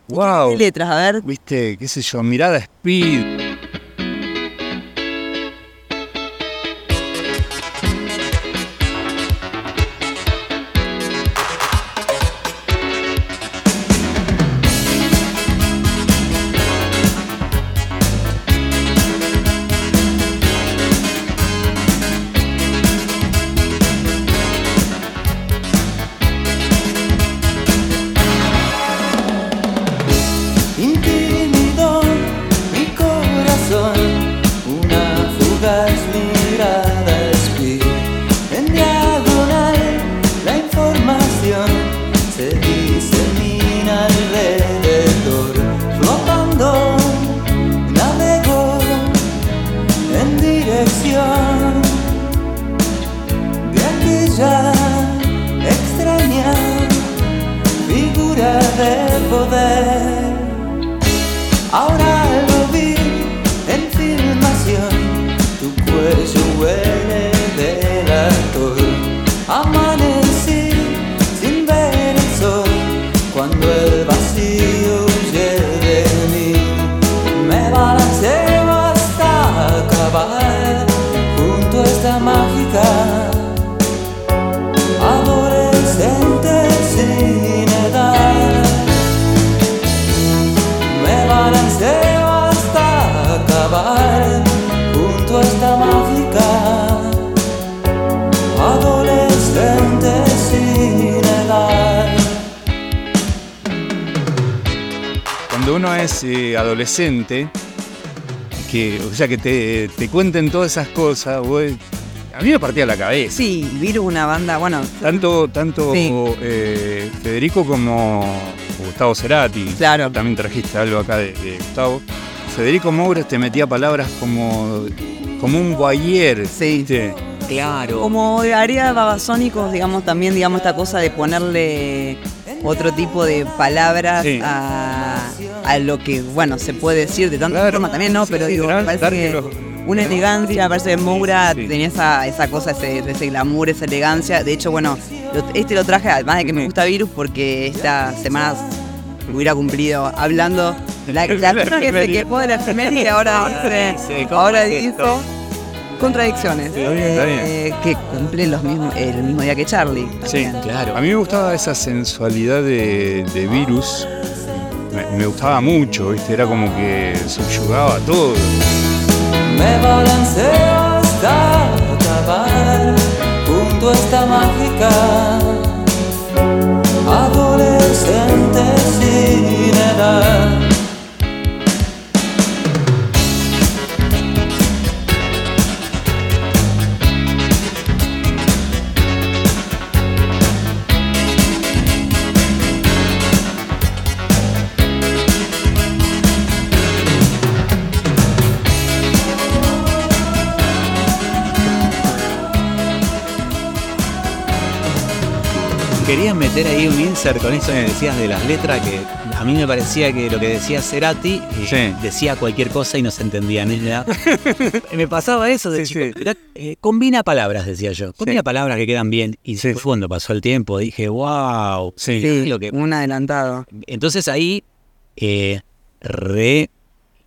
[SPEAKER 5] wow.
[SPEAKER 4] ¿Qué letras? A ver.
[SPEAKER 5] Viste, qué sé yo, mirada speed. Es adolescente, que, o sea, que te, te cuenten todas esas cosas, vos- a mí me partía la cabeza.
[SPEAKER 4] Sí, Virus, una banda, bueno,
[SPEAKER 5] Tanto, tanto
[SPEAKER 4] Sí.
[SPEAKER 5] eh, Federico como Gustavo Cerati.
[SPEAKER 4] Claro.
[SPEAKER 5] También trajiste algo acá de, de Gustavo. Federico Moura te metía palabras como, como un guayer.
[SPEAKER 4] Sí.
[SPEAKER 3] Claro.
[SPEAKER 4] como haría Babasónicos, digamos, también, digamos, esta cosa de ponerle otro tipo de palabras
[SPEAKER 5] Sí.
[SPEAKER 4] a, a lo que, bueno, se puede decir de tanta forma también, ¿no? Pero digo, me parece que una elegancia, me parece que Moura tenía esa, esa cosa, ese, ese glamour, esa elegancia. De hecho, bueno, lo- este lo traje, además de que me gusta Virus, porque esta semana hubiera cumplido hablando. La, la persona que se quejó de la efeméride y ahora,
[SPEAKER 3] Sí, ¿cómo
[SPEAKER 4] ahora dijo contradicciones.
[SPEAKER 5] Bien.
[SPEAKER 4] Eh, que cumplen los mismos, el mismo día que Charlie.
[SPEAKER 5] Sí, claro. A mí me gustaba esa sensualidad de, de virus. Me, me gustaba mucho, ¿viste? Era como que subyugaba todo.
[SPEAKER 11] Me balanceo hasta acabar junto a esta mágica adolescente sin edad.
[SPEAKER 3] Quería meter ahí un insert con eso que decías de las letras, que a mí me parecía que lo que decía Cerati eh, decía cualquier cosa y no se entendía nada. me pasaba eso de chico. Era, eh, combina palabras, decía yo. Combina palabras que quedan bien. Y después cuando pasó el tiempo dije, wow.
[SPEAKER 4] Sí,
[SPEAKER 3] lo que...
[SPEAKER 4] un adelantado.
[SPEAKER 3] Entonces ahí, eh, re,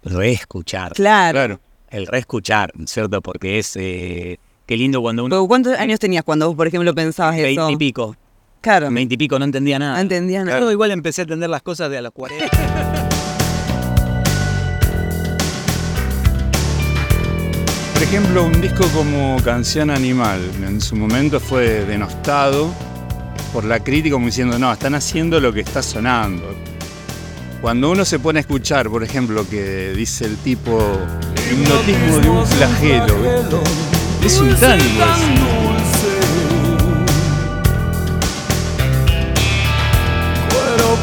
[SPEAKER 3] reescuchar.
[SPEAKER 4] Claro.
[SPEAKER 3] El reescuchar, ¿cierto? Porque es... eh, qué lindo cuando uno...
[SPEAKER 4] Pero, ¿Cuántos años tenías cuando vos, por ejemplo, pensabas eso?
[SPEAKER 3] Veinte y pico.
[SPEAKER 4] Claro.
[SPEAKER 3] Veinte y pico, no entendía nada.
[SPEAKER 4] No entendía nada.
[SPEAKER 3] Yo igual empecé a entender las cosas de a los 40.
[SPEAKER 5] Por ejemplo, un disco como Canción Animal, en su momento fue denostado por la crítica como diciendo, no, están haciendo lo que está sonando. Cuando uno se pone a escuchar, por ejemplo, que dice el tipo, hipnotismo de un flagelo, es un tango.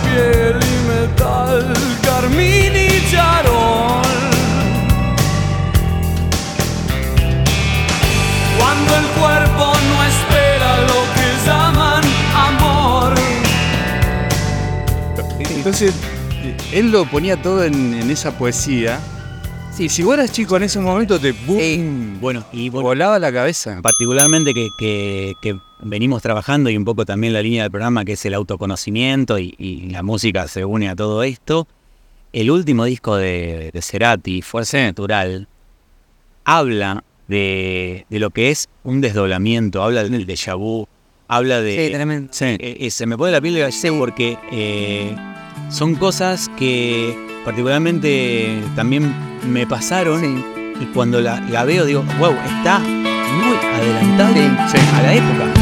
[SPEAKER 11] Piel y metal, carmín y charol. Cuando el cuerpo no espera lo que llaman amor.
[SPEAKER 5] Entonces, él lo ponía todo en, en esa poesía. Y si vos eras chico en ese momento, te boom,
[SPEAKER 3] Bueno, y
[SPEAKER 5] volaba la cabeza.
[SPEAKER 3] particularmente que, que- que venimos trabajando y un poco también la línea del programa que es el autoconocimiento y, y la música se une a todo esto. El último disco de, de Cerati, Fuerza Natural, habla de, de lo que es un desdoblamiento, habla del déjà vu, habla de...
[SPEAKER 4] Sí, tremendo.
[SPEAKER 3] Eh, eh, se me pone la piel de gallina porque eh, son cosas que particularmente también me pasaron y cuando la, la veo digo, wow, está muy adelantado a la época.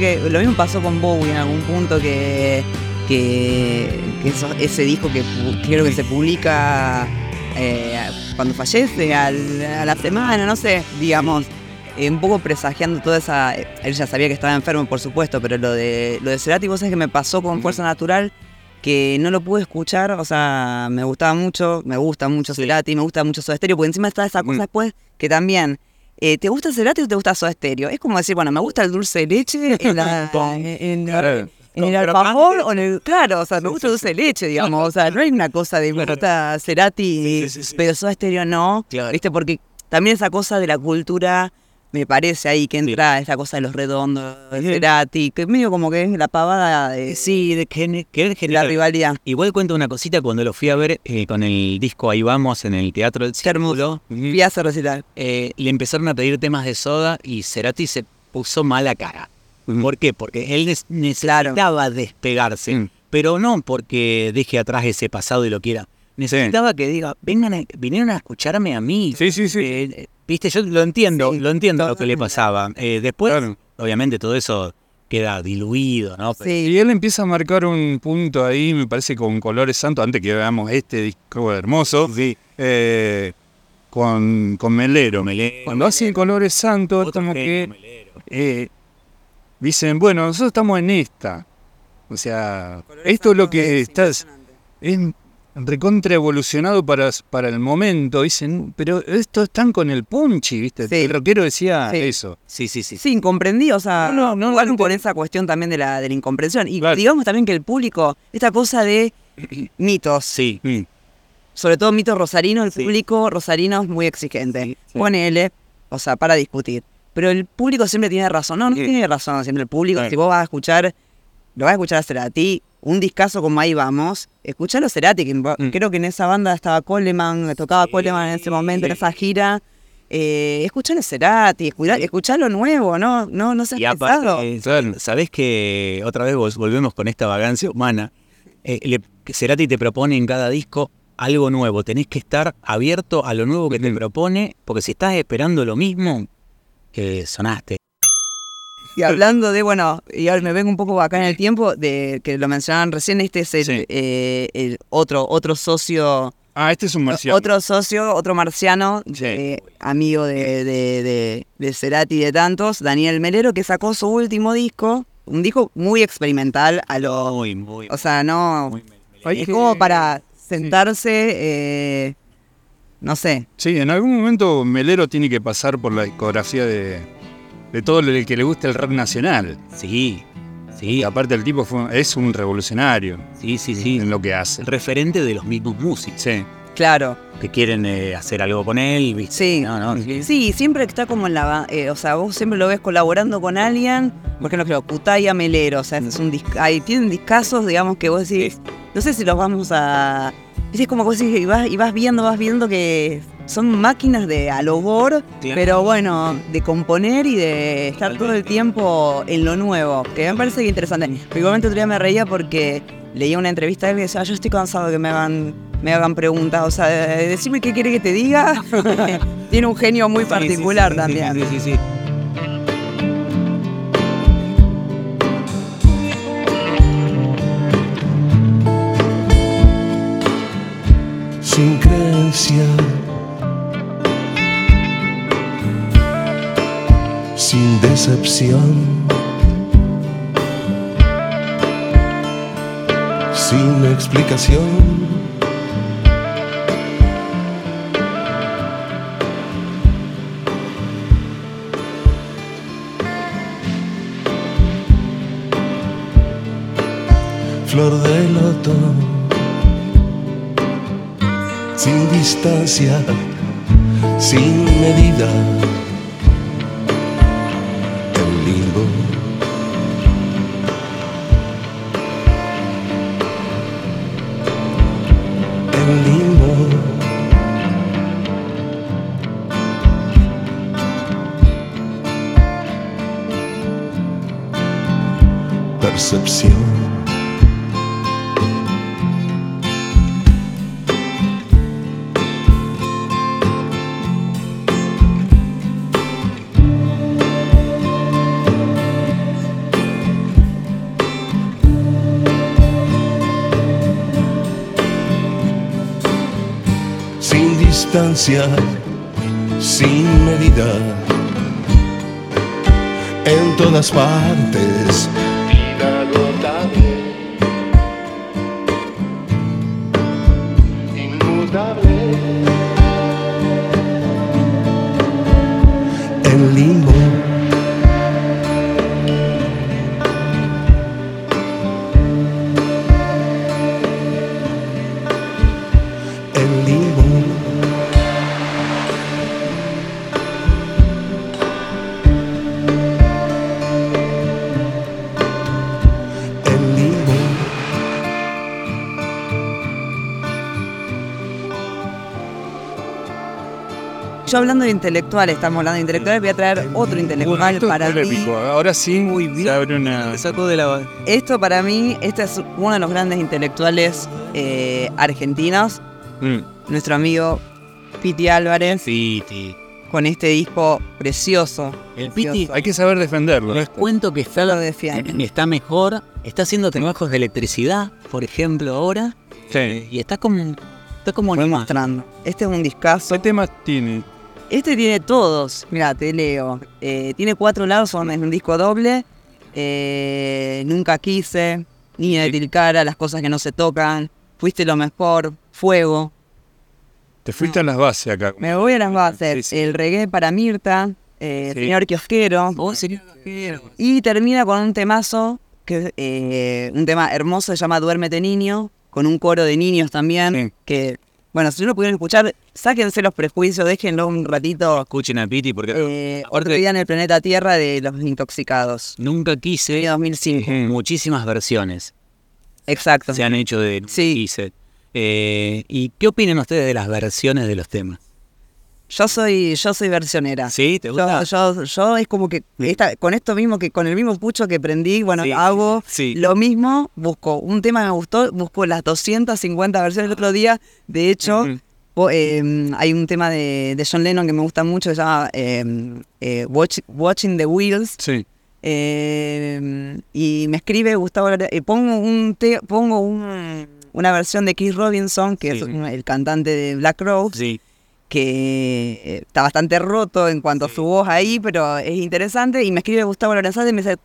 [SPEAKER 11] Que
[SPEAKER 4] lo mismo pasó con Bowie en algún punto que, que, que eso- ese disco que creo que se publica eh, cuando fallece, al- a la semana, no sé, digamos, eh, un poco presagiando toda esa... Él ya sabía que estaba enfermo, por supuesto, pero lo de, lo de Cerati, vos sabés que me pasó con Fuerza Natural, que no lo pude escuchar, o sea, me gustaba mucho, me gusta mucho Cerati, me gusta mucho Soda Stereo, porque encima está esa cosa después que también... eh, ¿Te gusta Cerati o te gusta Soda Stereo? Es como decir, bueno, me gusta el dulce de leche en, la, en, en- en el alfajor o en el... Claro, o sea, me gusta el dulce de leche, digamos. O sea, no hay una cosa de me gusta Cerati, pero Soda Stereo no. ¿Viste? Porque también esa cosa de la cultura, me parece ahí que entra esa cosa de los redondos, de Cerati, que medio como que es la pavada de...
[SPEAKER 3] Sí, de que, que es
[SPEAKER 4] La rivalidad.
[SPEAKER 3] Igual cuento una cosita cuando lo fui a ver eh, con el disco Ahí Vamos en el Teatro del Círculo.
[SPEAKER 4] Fui a
[SPEAKER 3] eh, le empezaron a pedir temas de soda y Cerati se puso mala cara. ¿Por qué? Porque él necesitaba despegarse, pero no porque deje atrás ese pasado y lo quiera. Necesitaba que diga, vengan, a- vinieron a escucharme a mí. Sí, sí, sí. Viste, yo lo entiendo, lo entiendo lo que le pasaba. Eh, después, obviamente, todo eso queda diluido, ¿no? Pero-
[SPEAKER 5] Y él empieza a marcar un punto ahí, me parece, con Colores Santos, antes que veamos este disco hermoso, eh, con, con Melero. Cuando hace Colores Santos, como que eh, dicen, bueno, nosotros estamos en esta. O sea, esto es lo que estás... Es recontra evolucionado para, para el momento. Dicen, pero esto están con el punchi, ¿viste? El rockero decía eso.
[SPEAKER 3] Sí, sí, sí.
[SPEAKER 4] Sí, incomprendido, o sea, igual por esa cuestión también de la, de la incomprensión. Y digamos también que el público, esta cosa de mitos.
[SPEAKER 3] Sí.
[SPEAKER 4] Sobre todo mitos rosarinos, el público rosarino es muy exigente. Ponele, o sea, para discutir. Pero el público siempre tiene razón. No, no tiene razón siempre el público. Si vos vas a escuchar, lo vas a escuchar a Cerati, un discazo como ahí vamos, escuchalo a Cerati, que
[SPEAKER 3] Mm.
[SPEAKER 4] creo que en esa banda estaba Coleman, tocaba Coleman en ese momento, en esa gira. Eh, Cerati, escuchá, escuchá lo nuevo, no, no, no seas
[SPEAKER 3] Y
[SPEAKER 4] pesado.
[SPEAKER 3] aparte, eh, sabés que otra vez vol- volvemos con esta vagancia humana. Eh, le- Cerati te propone en cada disco algo nuevo. Tenés que estar abierto a lo nuevo que te propone, porque si estás esperando lo mismo, que sonaste.
[SPEAKER 4] Y hablando de, bueno, y ahora me vengo un poco acá en el tiempo, de que lo mencionaban recién, este es el, eh, el otro, otro socio.
[SPEAKER 5] Ah, este es un marciano.
[SPEAKER 4] Otro socio, otro marciano, eh, amigo de, de, de, de Cerati y de tantos, Daniel Melero, que sacó su último disco, un disco muy experimental a lo.
[SPEAKER 3] Muy, muy.
[SPEAKER 4] O sea, no. Es
[SPEAKER 5] que-
[SPEAKER 4] como para sentarse, eh, no sé.
[SPEAKER 5] Sí, en algún momento Melero tiene que pasar por la discografía de, de todo el que le gusta el rap nacional.
[SPEAKER 3] Sí, sí.
[SPEAKER 5] Y aparte el tipo fue- es un revolucionario.
[SPEAKER 3] Sí, sí, sí.
[SPEAKER 5] En lo que hace.
[SPEAKER 3] Referente de los mismos músicos.
[SPEAKER 5] Sí.
[SPEAKER 4] Claro.
[SPEAKER 3] Que quieren eh, hacer algo con él, ¿viste?
[SPEAKER 4] Sí.
[SPEAKER 3] No, no,
[SPEAKER 4] Sí, siempre está como en la. eh, o sea, vos siempre lo ves colaborando con alguien. Por ejemplo, creo, Cutaya Melero. O sea, es un disc- ahí tienen discazos, digamos, que vos decís. No sé si los vamos a. Es como que decís, y vas, y vas viendo, vas viendo que son máquinas de alogor,
[SPEAKER 3] Claro.
[SPEAKER 4] pero bueno, de componer y de estar todo el tiempo en lo nuevo. Que me parece que interesante. Pero igualmente otro día me reía porque leía una entrevista de él y decía, "Ah, yo estoy cansado de que me hagan, me hagan preguntas. O sea, de- de decime qué quiere que te diga. Tiene un genio muy particular también.
[SPEAKER 3] Sí, sí, sí.
[SPEAKER 11] sin creencia, sin decepción, sin explicación. Flor de loto sin distancia, sin medida, en limbo. En limbo. percepción. Sin medida, en todas partes. Inagotable, inmutable. En limbo.
[SPEAKER 4] Yo hablando de intelectuales, estamos hablando de intelectuales, voy a traer otro intelectual
[SPEAKER 5] Esto
[SPEAKER 4] para mí.
[SPEAKER 5] polémico. Ahora sí, se abre una.
[SPEAKER 3] Sacó de la.
[SPEAKER 4] Esto para mí, este es uno de los grandes intelectuales eh, argentinos,
[SPEAKER 5] Mm.
[SPEAKER 4] nuestro amigo Piti Álvarez,
[SPEAKER 3] Piti.
[SPEAKER 4] con este disco precioso.
[SPEAKER 3] El
[SPEAKER 4] precioso.
[SPEAKER 3] Piti,
[SPEAKER 5] Hay que saber defenderlo.
[SPEAKER 3] les cuento que está,
[SPEAKER 4] Lo defiende.
[SPEAKER 3] está mejor, está haciendo trabajos de electricidad, por ejemplo, ahora,
[SPEAKER 5] Sí.
[SPEAKER 3] y está como. Está como
[SPEAKER 4] mostrando. Este es un discazo.
[SPEAKER 5] ¿Qué temas tiene?
[SPEAKER 4] Este tiene todos. Mira, te leo. Eh, tiene cuatro lados, son es un disco doble. Eh, Nunca quise. Niña de Tilcara, Las cosas que no se tocan. Fuiste lo mejor. Fuego.
[SPEAKER 5] Te fuiste a las bases acá.
[SPEAKER 4] Me voy a las bases.
[SPEAKER 5] Sí, sí.
[SPEAKER 4] El reggae para Mirta. eh,
[SPEAKER 5] Sí.
[SPEAKER 4] Señor Kiosquero.
[SPEAKER 3] Oh, señor Vaquero.
[SPEAKER 4] Y termina con un temazo, que eh, un tema hermoso, se llama Duérmete Niño, con un coro de niños también, que, bueno, si no lo pudieron escuchar, sáquense los prejuicios, déjenlo un ratito,
[SPEAKER 3] Escuchen a Piti porque
[SPEAKER 4] eh, día en el planeta Tierra de los intoxicados,
[SPEAKER 3] nunca quise
[SPEAKER 4] año 2005.
[SPEAKER 3] muchísimas versiones
[SPEAKER 4] Exacto.
[SPEAKER 3] se han hecho de
[SPEAKER 4] Sí.
[SPEAKER 3] Quise. Eh, ¿Y qué opinan ustedes de las versiones de los temas?
[SPEAKER 4] Yo soy, yo soy versionera.
[SPEAKER 3] ¿Sí? ¿Te gusta?
[SPEAKER 4] Yo, yo, yo es como que esta, con esto mismo, que con el mismo pucho que prendí, bueno,
[SPEAKER 3] Sí,
[SPEAKER 4] hago
[SPEAKER 3] sí.
[SPEAKER 4] lo mismo, busco un tema que me gustó, busco las 250 versiones el otro día. De hecho, eh, hay un tema de, de John Lennon que me gusta mucho, que se llama eh, eh, Watch- Watching the Wheels.
[SPEAKER 5] Sí.
[SPEAKER 4] eh, y me escribe Gustavo Lara- eh, pongo un te- pongo un- una versión de Keith Robinson, que es
[SPEAKER 3] Sí.
[SPEAKER 4] el cantante de Black Rose
[SPEAKER 3] Sí.
[SPEAKER 4] Que eh, está bastante roto en cuanto a su voz ahí, pero es interesante. Y me escribe Gustavo Lorenzade y me dice,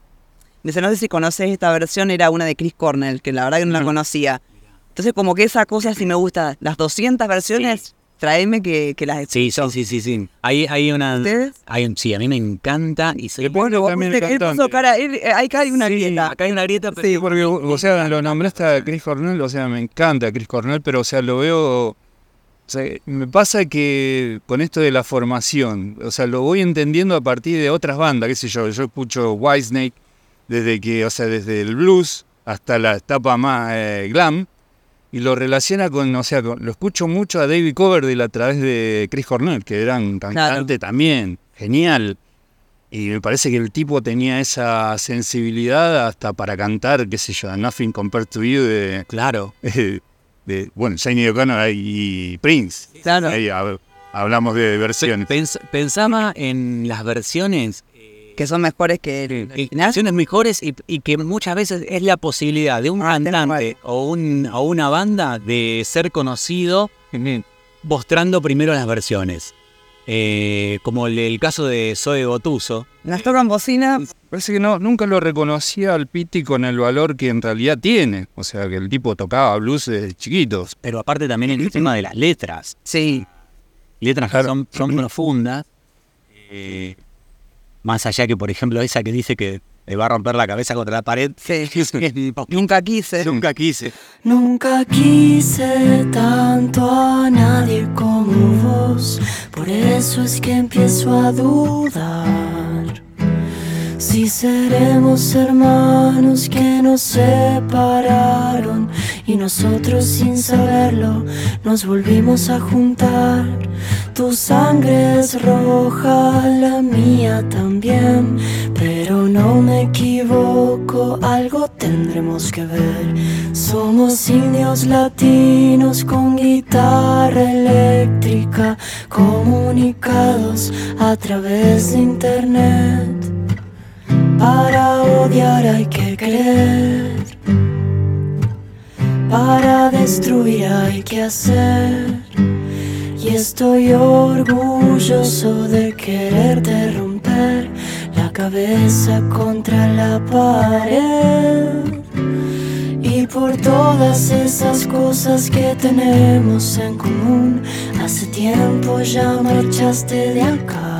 [SPEAKER 4] me dice, no sé si conoces esta versión, era una de Chris Cornell, que la verdad que no la conocía. Entonces como que esa cosa sí me gusta. Las 200 versiones, tráeme que, que las
[SPEAKER 3] Sí, sí, sí, sí, sí. Hay, hay una.
[SPEAKER 4] ¿Ustedes?
[SPEAKER 3] Hay un, sí, a mí me encanta y soy.
[SPEAKER 4] Vos
[SPEAKER 5] también
[SPEAKER 4] viste que él puso cara, él- eh, acá hay una grieta.
[SPEAKER 3] Acá hay una grieta, pero.
[SPEAKER 5] Sí, porque, o sea, lo nombraste a Chris Cornell, o sea, me encanta Chris Cornell, pero, o sea, lo veo. O sea, me pasa que con esto de la formación, o sea, lo voy entendiendo a partir de otras bandas, qué sé yo, yo escucho Whitesnake desde que, o sea, desde el blues hasta la etapa más eh, glam, y lo relaciona con, o sea, con- lo escucho mucho a David Coverdale a través de Chris Cornell, que era un cantante también, genial. Y me parece que el tipo tenía esa sensibilidad hasta para cantar, qué sé yo, Nothing Compared to You de,
[SPEAKER 3] Claro.
[SPEAKER 5] de bueno, Shiny O'Connor y Prince.
[SPEAKER 4] Claro.
[SPEAKER 5] Ahí hab- hablamos de versiones.
[SPEAKER 3] Pens- pensaba en las versiones,
[SPEAKER 4] Que son mejores que el
[SPEAKER 3] mejores y, y que muchas veces es la posibilidad de un
[SPEAKER 4] Ah,
[SPEAKER 3] cantante o, un, o una banda de ser conocido mostrando primero las versiones. Eh, como el, el caso de Zoe Gotuso.
[SPEAKER 4] Las tocan bocina,
[SPEAKER 5] Parece que no, nunca lo reconocía al Piti con el valor que en realidad tiene. O sea, que el tipo tocaba blues desde chiquitos.
[SPEAKER 3] Pero aparte también el tema de las letras.
[SPEAKER 4] sí.
[SPEAKER 3] Letras que son, son profundas. eh, más allá que, por ejemplo, esa que dice que le va a romper la cabeza contra la pared.
[SPEAKER 4] Sí. Nunca quise.
[SPEAKER 3] Nunca quise.
[SPEAKER 12] Nunca quise tanto a nadie como vos, por eso es que empiezo a dudar. Si seremos hermanos que nos separaron y nosotros sin saberlo nos volvimos a juntar. Tu sangre es roja, la mía también. Pero no me equivoco, algo tendremos que ver. Somos indios latinos con guitarra eléctrica, comunicados a través de internet. Para odiar hay que querer. Para destruir hay que hacer. Y estoy orgulloso de quererte romper la cabeza contra la pared. Y por todas esas cosas que tenemos en común, hace tiempo ya marchaste de acá.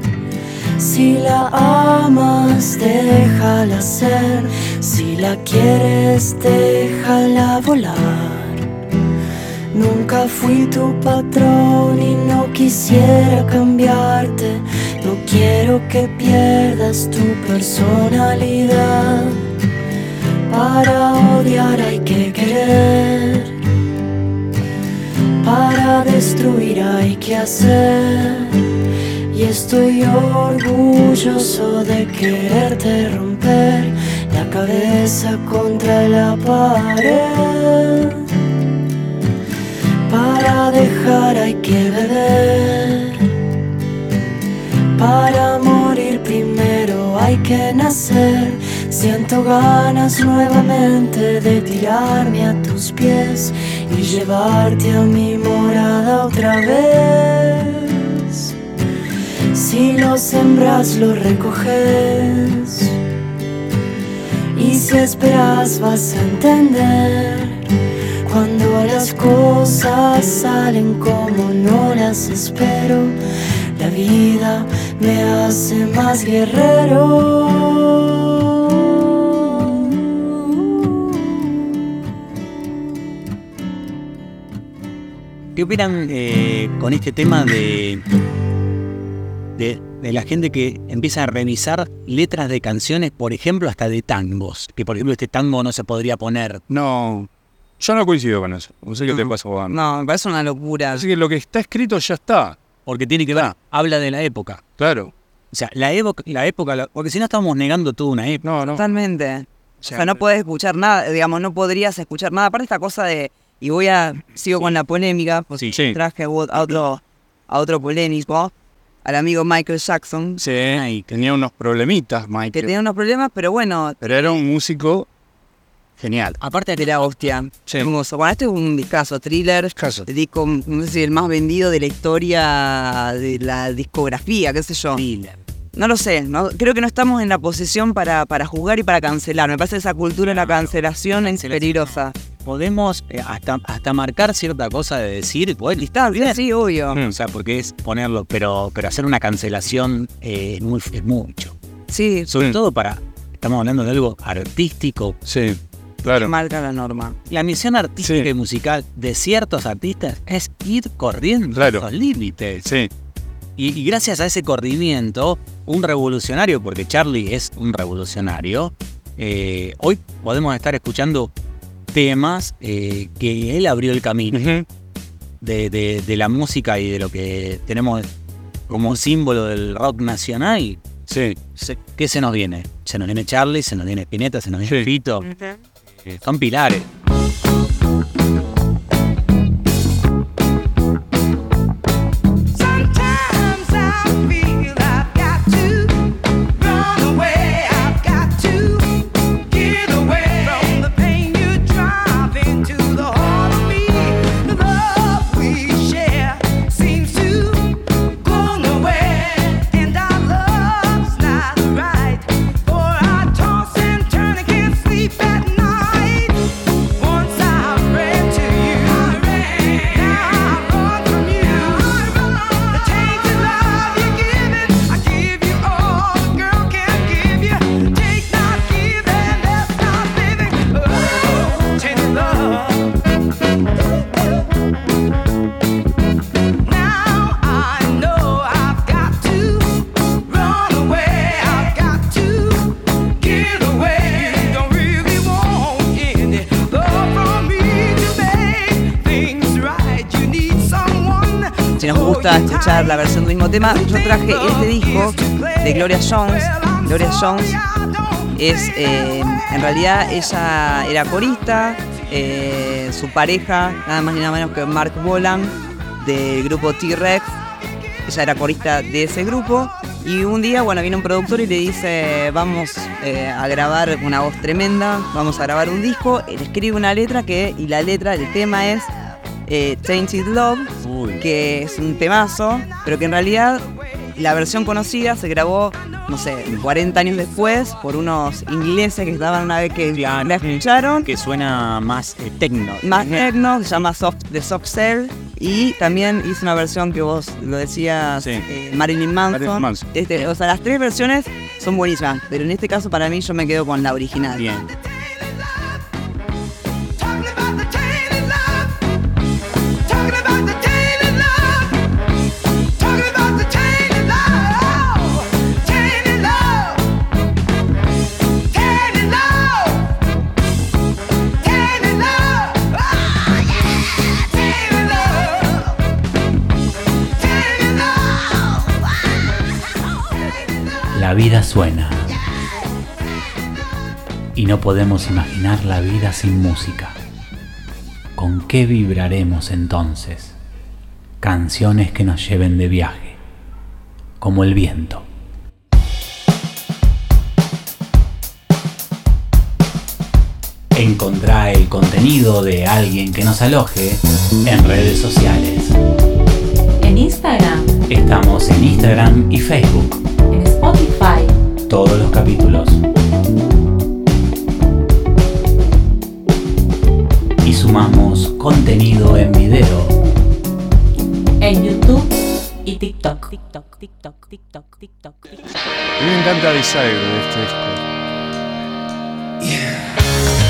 [SPEAKER 12] Si la amas, déjala ser. Si la quieres, déjala volar. Nunca fui tu patrón y no quisiera cambiarte. No quiero que pierdas tu personalidad. Para odiar hay que querer. Para destruir hay que hacer. Y estoy orgulloso de quererte romper la cabeza contra la pared. Para dejar hay que beber. Para morir primero hay que nacer. Siento ganas nuevamente de tirarme a tus pies y llevarte a mi morada otra vez. Si lo sembras, lo recoges. Y si esperas, vas a entender. Cuando las cosas salen como no las espero, la vida me hace más guerrero.
[SPEAKER 3] ¿Qué opinan eh, con este tema de, de, de la gente que empieza a revisar letras de canciones, por ejemplo, hasta de tangos? Que por ejemplo este tango no se podría poner.
[SPEAKER 5] No, yo no coincido con eso. No sé qué te pasa, Juan.
[SPEAKER 4] No, me parece una locura.
[SPEAKER 5] Así que lo que está escrito ya está.
[SPEAKER 3] Porque tiene que ver, habla de la época.
[SPEAKER 5] Claro.
[SPEAKER 3] O sea, la, época, la época, la- porque si no estamos negando toda una época.
[SPEAKER 5] No, no.
[SPEAKER 4] Totalmente. O sea, no puedes escuchar nada, digamos, no podrías escuchar nada. Aparte esta cosa de, y voy a, sigo con la polémica, pues
[SPEAKER 5] Sí. Sí.
[SPEAKER 4] traje a otro, a otro polémico, al amigo Michael Jackson,
[SPEAKER 5] Sí, tenía unos problemitas,
[SPEAKER 4] que
[SPEAKER 5] Michael.
[SPEAKER 4] tenía unos problemas, pero bueno,
[SPEAKER 5] Pero era un músico genial.
[SPEAKER 4] aparte de la hostia,
[SPEAKER 5] Sí.
[SPEAKER 4] hermoso. Bueno, este es un discazo, thriller,
[SPEAKER 5] Discazo.
[SPEAKER 4] disco, no sé si el más vendido de la historia de la discografía, qué sé yo. No lo sé, no, creo que no estamos en la posición para, para juzgar y para cancelar. Me parece que esa cultura de la cancelación es peligrosa.
[SPEAKER 3] Podemos eh, hasta, hasta marcar cierta cosa de decir, bueno,
[SPEAKER 4] Está bien, sí, obvio.
[SPEAKER 3] O sea, porque es ponerlo, pero, pero hacer una cancelación eh, es, muy, es mucho.
[SPEAKER 4] Sí,
[SPEAKER 3] Sobre
[SPEAKER 5] Sí.
[SPEAKER 3] todo para, estamos hablando de algo artístico.
[SPEAKER 5] Sí, claro.
[SPEAKER 4] marca la norma.
[SPEAKER 3] La misión artística
[SPEAKER 5] Sí.
[SPEAKER 3] y musical de ciertos artistas es ir corriendo
[SPEAKER 5] Claro.
[SPEAKER 3] los límites.
[SPEAKER 5] Sí,
[SPEAKER 3] Y, y gracias a ese corrimiento, un revolucionario, porque Charlie es un revolucionario, eh, hoy podemos estar escuchando temas eh, que él abrió el camino de, de- de la música y de lo que tenemos como símbolo del rock nacional.
[SPEAKER 5] sí.
[SPEAKER 3] Se- ¿Qué se nos viene? Se nos viene Charlie, se nos viene Spinetta, se nos viene
[SPEAKER 5] Sí.
[SPEAKER 3] Fito. Eh, son pilares.
[SPEAKER 4] Escuchar la versión del mismo tema, yo traje este disco de Gloria Jones. Gloria Jones es, eh, en realidad, ella era corista, eh, su pareja, nada más ni nada menos que Mark Bolan, del grupo T-Rex. Ella era corista de ese grupo. Y un día, bueno, viene un productor y le dice, vamos eh, a grabar una voz tremenda, vamos a grabar un disco. Él escribe una letra que, y la letra, el tema es eh, Tainted Love, que es un temazo, pero que en realidad la versión conocida se grabó, no sé, 40 años después por unos ingleses que estaban una vez que la escucharon.
[SPEAKER 3] Que suena más eh, tecno.
[SPEAKER 4] Más techno, se llama soft, The Soft Cell. Y también hizo una versión que vos lo decías, eh, Marilyn Manson.
[SPEAKER 5] Marilyn Manson.
[SPEAKER 4] Este, o sea, las tres versiones son buenísimas, pero en este caso para mí yo me quedo con la original.
[SPEAKER 3] Bien.
[SPEAKER 1] Vida suena. Y no podemos imaginar la vida sin música. ¿Con qué vibraremos entonces? Canciones que nos lleven de viaje, como el viento. Encontrá el contenido de alguien que nos aloje en redes sociales.
[SPEAKER 13] En Instagram,
[SPEAKER 1] Estamos en Instagram y Facebook. Todos los capítulos. Y sumamos contenido en video.
[SPEAKER 13] en YouTube y TikTok. TikTok, TikTok, TikTok, TikTok.
[SPEAKER 5] A mí me encanta Desire de este disco.
[SPEAKER 14] Lover,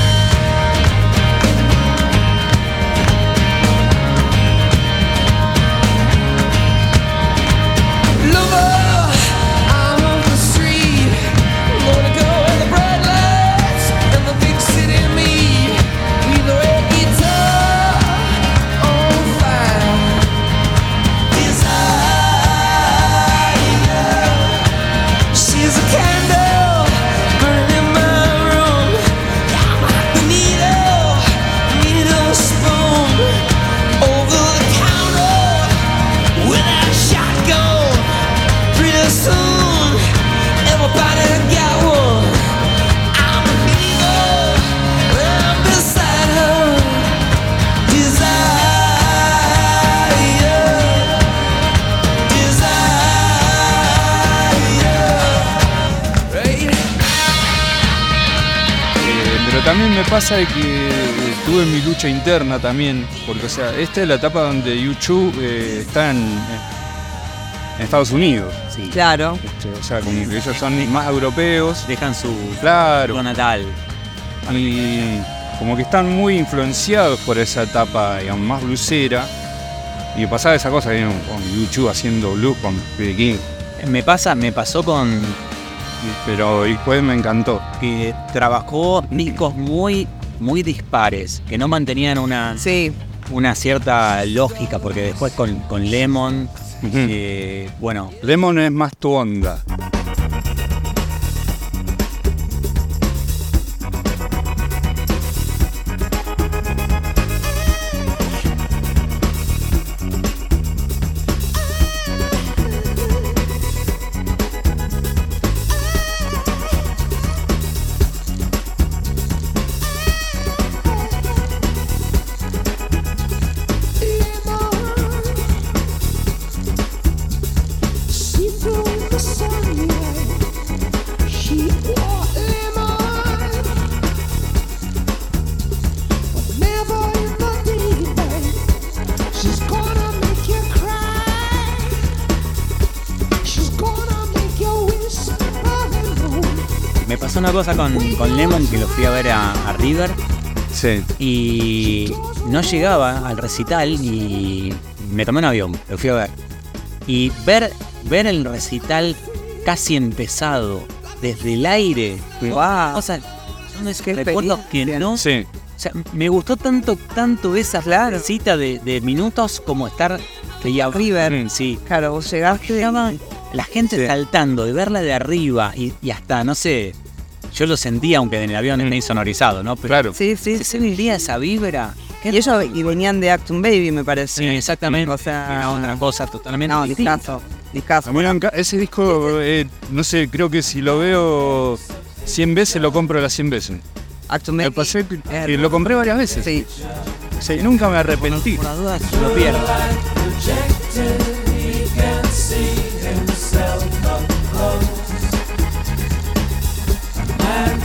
[SPEAKER 5] también me pasa de que tuve mi lucha interna también, porque o sea, esta es la etapa donde YouTube eh, está en, en Estados Unidos.
[SPEAKER 3] Sí.
[SPEAKER 4] Claro.
[SPEAKER 5] Este, o sea, como que ellos son más europeos.
[SPEAKER 3] Dejan su
[SPEAKER 5] claro.
[SPEAKER 3] natal.
[SPEAKER 5] Y como que están muy influenciados por esa etapa, digamos, más blusera. Y pasaba esa cosa, digamos, con YouTube haciendo blues con.
[SPEAKER 3] Me pasa, me pasó con
[SPEAKER 5] Pero después me encantó.
[SPEAKER 3] que trabajó discos muy, muy dispares, que no mantenían una, una cierta lógica, porque después con, con Lemon, eh, bueno,
[SPEAKER 5] Lemon es más tu onda.
[SPEAKER 3] Cosa con, con Lemon que lo fui a ver a, a River.
[SPEAKER 5] Sí.
[SPEAKER 3] Y no llegaba al recital y me tomé un avión, lo fui a ver. Y ver, ver el recital casi empezado desde el aire.
[SPEAKER 4] Wow.
[SPEAKER 3] O sea, son esos recuerdos que no.
[SPEAKER 5] Sí.
[SPEAKER 3] O sea, me gustó tanto, tanto esa cita de, de minutos como estar veía
[SPEAKER 4] River.
[SPEAKER 3] Sí.
[SPEAKER 4] Claro, vos llegaste.
[SPEAKER 3] La gente saltando, de verla de arriba y, y hasta, no sé, yo lo sentía, aunque en el avión está insonorizado, ¿no? Pero
[SPEAKER 5] Claro.
[SPEAKER 4] Sí, sí.
[SPEAKER 3] se sentía esa vibra.
[SPEAKER 4] Y ellos y venían de Acton Baby, me parece.
[SPEAKER 3] Sí, exactamente.
[SPEAKER 4] O sea,
[SPEAKER 3] Era otra cosa totalmente
[SPEAKER 4] No,
[SPEAKER 3] distinta.
[SPEAKER 4] discazo. Discazo.
[SPEAKER 5] Ese disco, eh, no sé, creo que si lo veo 100 veces, lo compro las 100 veces.
[SPEAKER 4] Acton
[SPEAKER 5] Me
[SPEAKER 4] Baby.
[SPEAKER 5] pasé que lo compré varias veces.
[SPEAKER 4] Sí.
[SPEAKER 5] Sí, nunca me arrepentí.
[SPEAKER 3] Por las dudas, lo pierdo.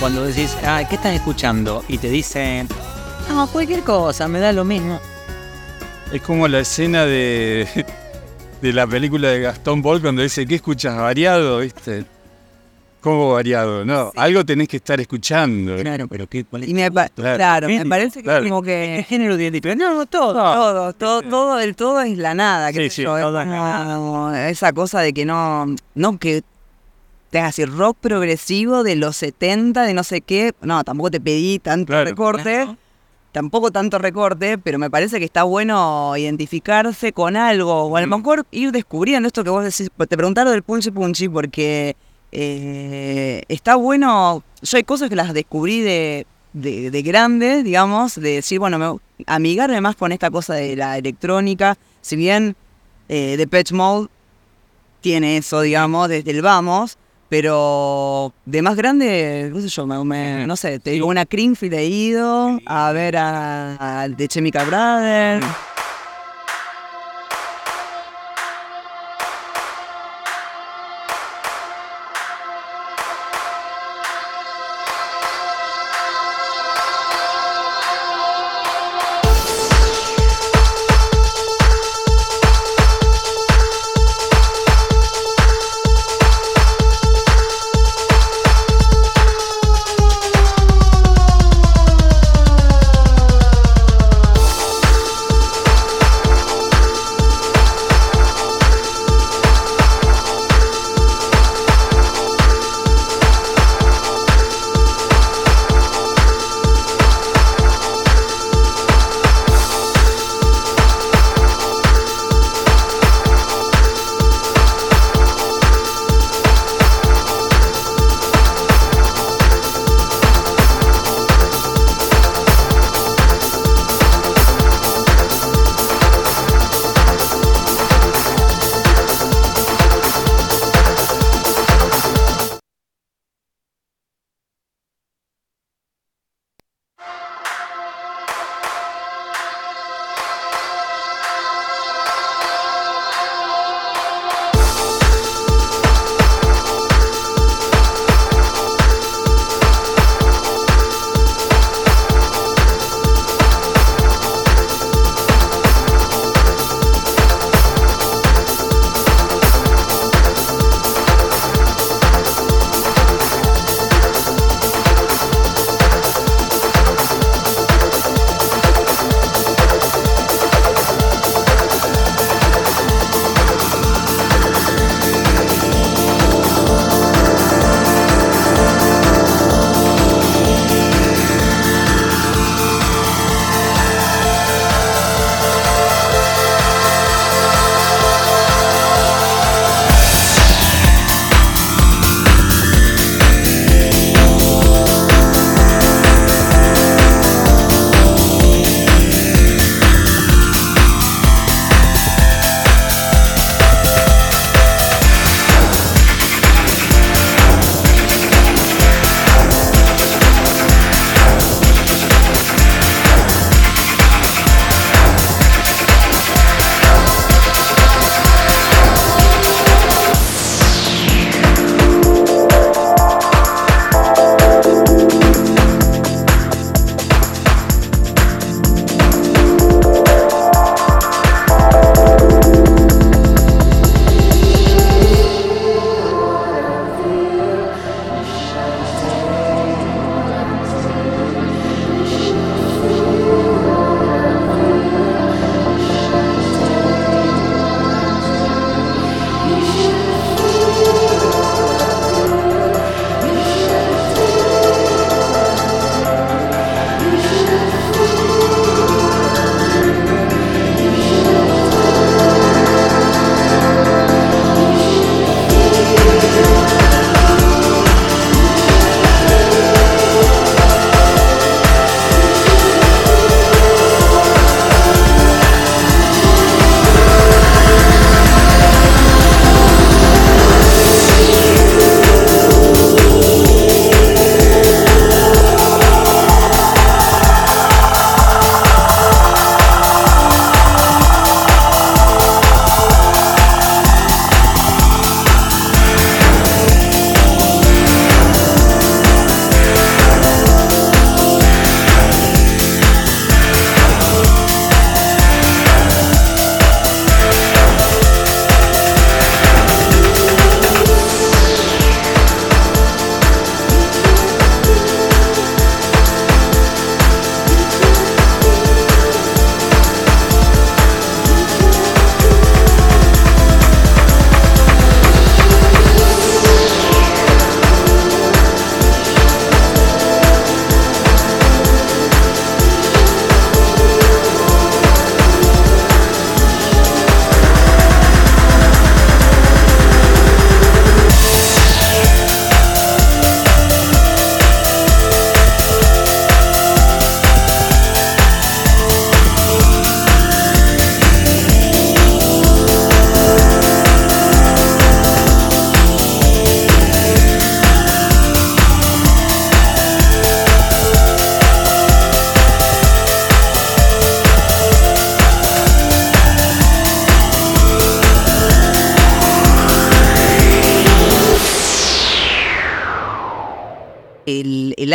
[SPEAKER 3] cuando decís, ah, ¿qué estás escuchando? Y te dicen, no, cualquier cosa, me da lo mismo.
[SPEAKER 5] Es como la escena de, de la película de Gastón Paul cuando dice, ¿qué escuchas? ¿Variado? ¿Viste? ¿Cómo variado? No, algo tenés que estar escuchando.
[SPEAKER 3] Claro, pero ¿qué, cuál es?
[SPEAKER 4] Y me
[SPEAKER 5] Claro.
[SPEAKER 4] claro, me parece que
[SPEAKER 5] claro.
[SPEAKER 4] como que
[SPEAKER 3] género de identidad? No, todo.
[SPEAKER 4] todo, todo, todo, el todo es la nada, qué
[SPEAKER 5] Sí,
[SPEAKER 4] sé
[SPEAKER 5] sí,
[SPEAKER 4] yo, es
[SPEAKER 3] todo es
[SPEAKER 4] como esa cosa de que no, no que te hagas así rock progresivo de los 70, de no sé qué, no, tampoco te pedí tanto
[SPEAKER 5] Claro.
[SPEAKER 4] recorte, tampoco tanto recorte, pero me parece que está bueno identificarse con algo, o a lo
[SPEAKER 5] Mm.
[SPEAKER 4] mejor ir descubriendo esto que vos decís, te preguntaron del Punchy Punchy porque eh, está bueno, yo hay cosas que las descubrí de, de, de grande, digamos, de decir, bueno, me, amigarme más con esta cosa de la electrónica, si bien eh, Depeche Mode tiene eso, digamos, desde el vamos, pero de más grande, qué sé yo, me, me- no sé, te digo, una Creamfield he ido a ver a, a The Chemical Brothers.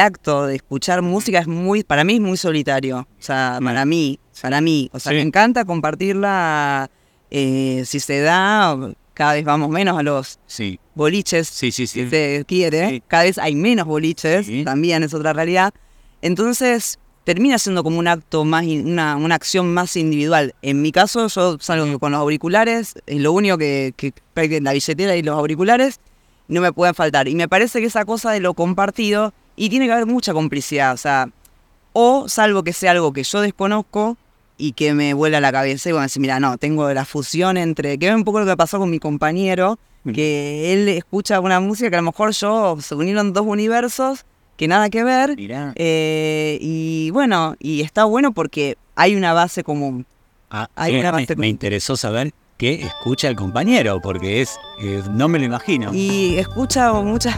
[SPEAKER 4] Acto de escuchar música es muy, para mí es muy solitario. O sea, para mí, para mí. O sea,
[SPEAKER 3] Sí.
[SPEAKER 4] me encanta compartirla eh, si se da, cada vez vamos menos a los
[SPEAKER 3] Sí.
[SPEAKER 4] boliches,
[SPEAKER 3] Sí, sí, sí.
[SPEAKER 4] si se quiere. Cada vez hay menos boliches, también es otra realidad. Entonces, termina siendo como un acto más, una, una acción más individual. En mi caso, yo salgo con los auriculares, es lo único que, que la billetera y los auriculares no me pueden faltar. Y me parece que esa cosa de lo compartido, y tiene que haber mucha complicidad, o sea, o salvo que sea algo que yo desconozco y que me vuela la cabeza y bueno, decir, mira, no, tengo la fusión entre, que es un poco lo que pasó con mi compañero, que él escucha una música que a lo mejor yo, se unieron dos universos que nada que ver, eh, y bueno, y está bueno porque hay una base común.
[SPEAKER 3] Ah,
[SPEAKER 4] Hay
[SPEAKER 3] eh,
[SPEAKER 4] una
[SPEAKER 3] me,
[SPEAKER 4] base
[SPEAKER 3] me interesó saber qué escucha el compañero, porque es, eh, no me lo imagino.
[SPEAKER 4] Y escucha muchas,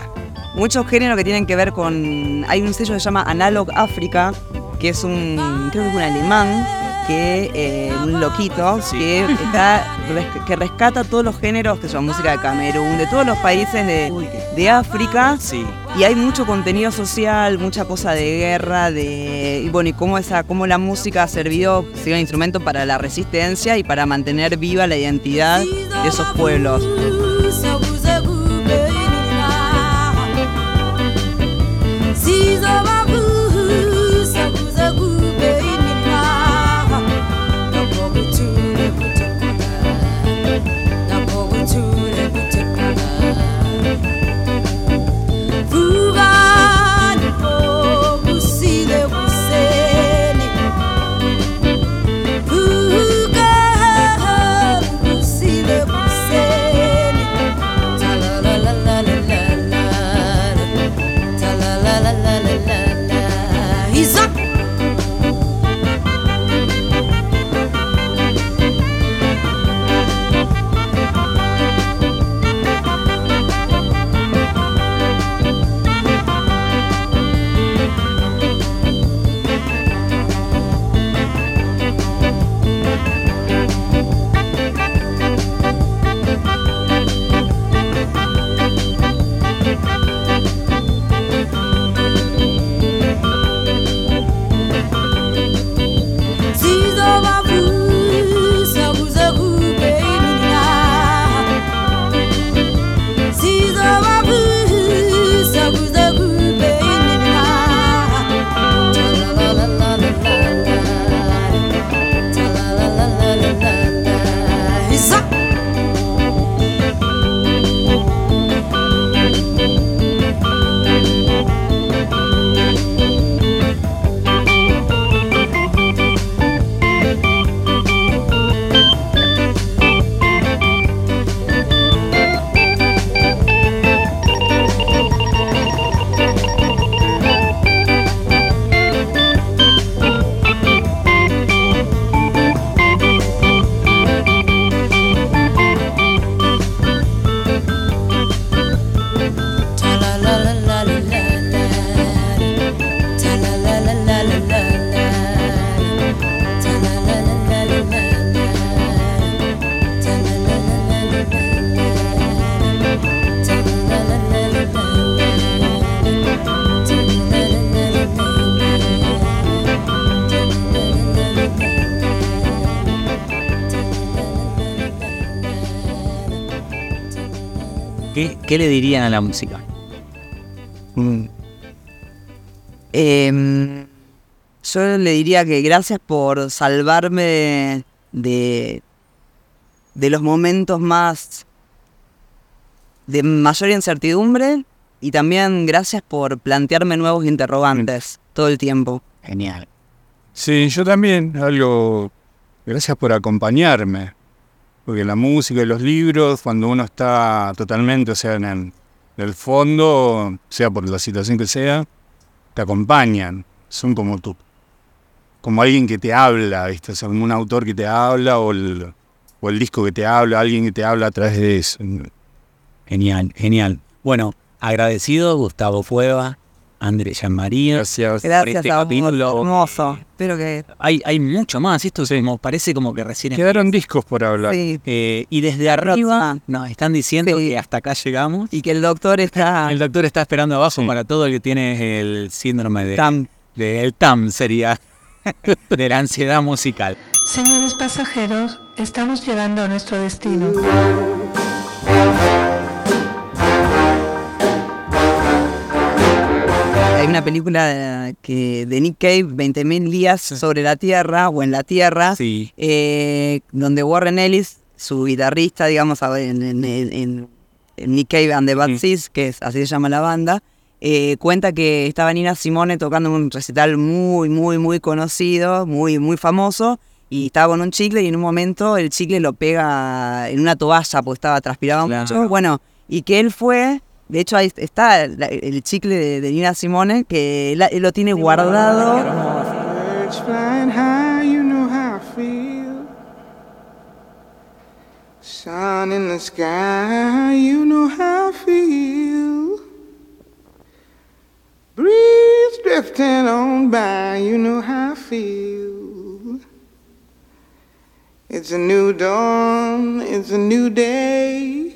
[SPEAKER 4] muchos géneros que tienen que ver con. Hay un sello que se llama Analog Africa, que es un. creo que es un alemán, que eh, un loquito, que, está, que rescata todos los géneros, que son música de Camerún, de todos los países de, de África. Y hay mucho contenido social, mucha cosa de guerra, de. Y bueno, y cómo esa, cómo la música ha servido, sido un instrumento para la resistencia y para mantener viva la identidad de esos pueblos.
[SPEAKER 3] ¿Qué, qué le dirían a la música?
[SPEAKER 4] Em, yo le diría que gracias por salvarme de, de los momentos más de mayor incertidumbre y también gracias por plantearme nuevos interrogantes todo el tiempo.
[SPEAKER 3] Genial.
[SPEAKER 5] Sí, yo también, algo, gracias por acompañarme, porque la música y los libros, cuando uno está totalmente, o sea, en el, fondo, sea por la situación que sea, te acompañan, son como tú, como alguien que te habla, ¿viste? O sea, un autor que te habla o el, o el disco que te habla, alguien que te habla a través de eso.
[SPEAKER 3] Genial, genial. Bueno, agradecido, Gustavo Fueva, André María.
[SPEAKER 5] Gracias.
[SPEAKER 4] Gracias a vos, hermoso. Espero que...
[SPEAKER 3] Hay, hay mucho más. Esto es como- parece como que recién
[SPEAKER 5] Quedaron discos por hablar.
[SPEAKER 4] Sí.
[SPEAKER 3] Eh, y desde arriba nos están diciendo que hasta acá llegamos.
[SPEAKER 4] Y que el doctor está...
[SPEAKER 3] El doctor está esperando abajo para todo el que tiene el síndrome de
[SPEAKER 4] TAM.
[SPEAKER 3] De, el TAM sería de la ansiedad musical.
[SPEAKER 15] Señores pasajeros, estamos llegando a nuestro destino.
[SPEAKER 4] Hay una película de, que, de Nick Cave, 20.000 días sobre la Tierra o en la Tierra,
[SPEAKER 3] Sí.
[SPEAKER 4] eh, donde Warren Ellis, su guitarrista, digamos, en, en- en- en Nick Cave and the Bad Seeds, que es, así se llama la banda, eh, cuenta que estaba Nina Simone tocando un recital muy, muy, muy conocido, muy, muy famoso, y estaba con un chicle y en un momento el chicle lo pega en una toalla porque estaba transpiraba mucho. Bueno, y que él fue, de hecho ahí está la- el chicle de, de Nina Simone, que él, él lo tiene guardado.
[SPEAKER 16] Birds flying high, you know how I feel. Sun in the sky, you know how I feel. Breeze drifting on by, you know how I feel. It's a new dawn, it's a new day.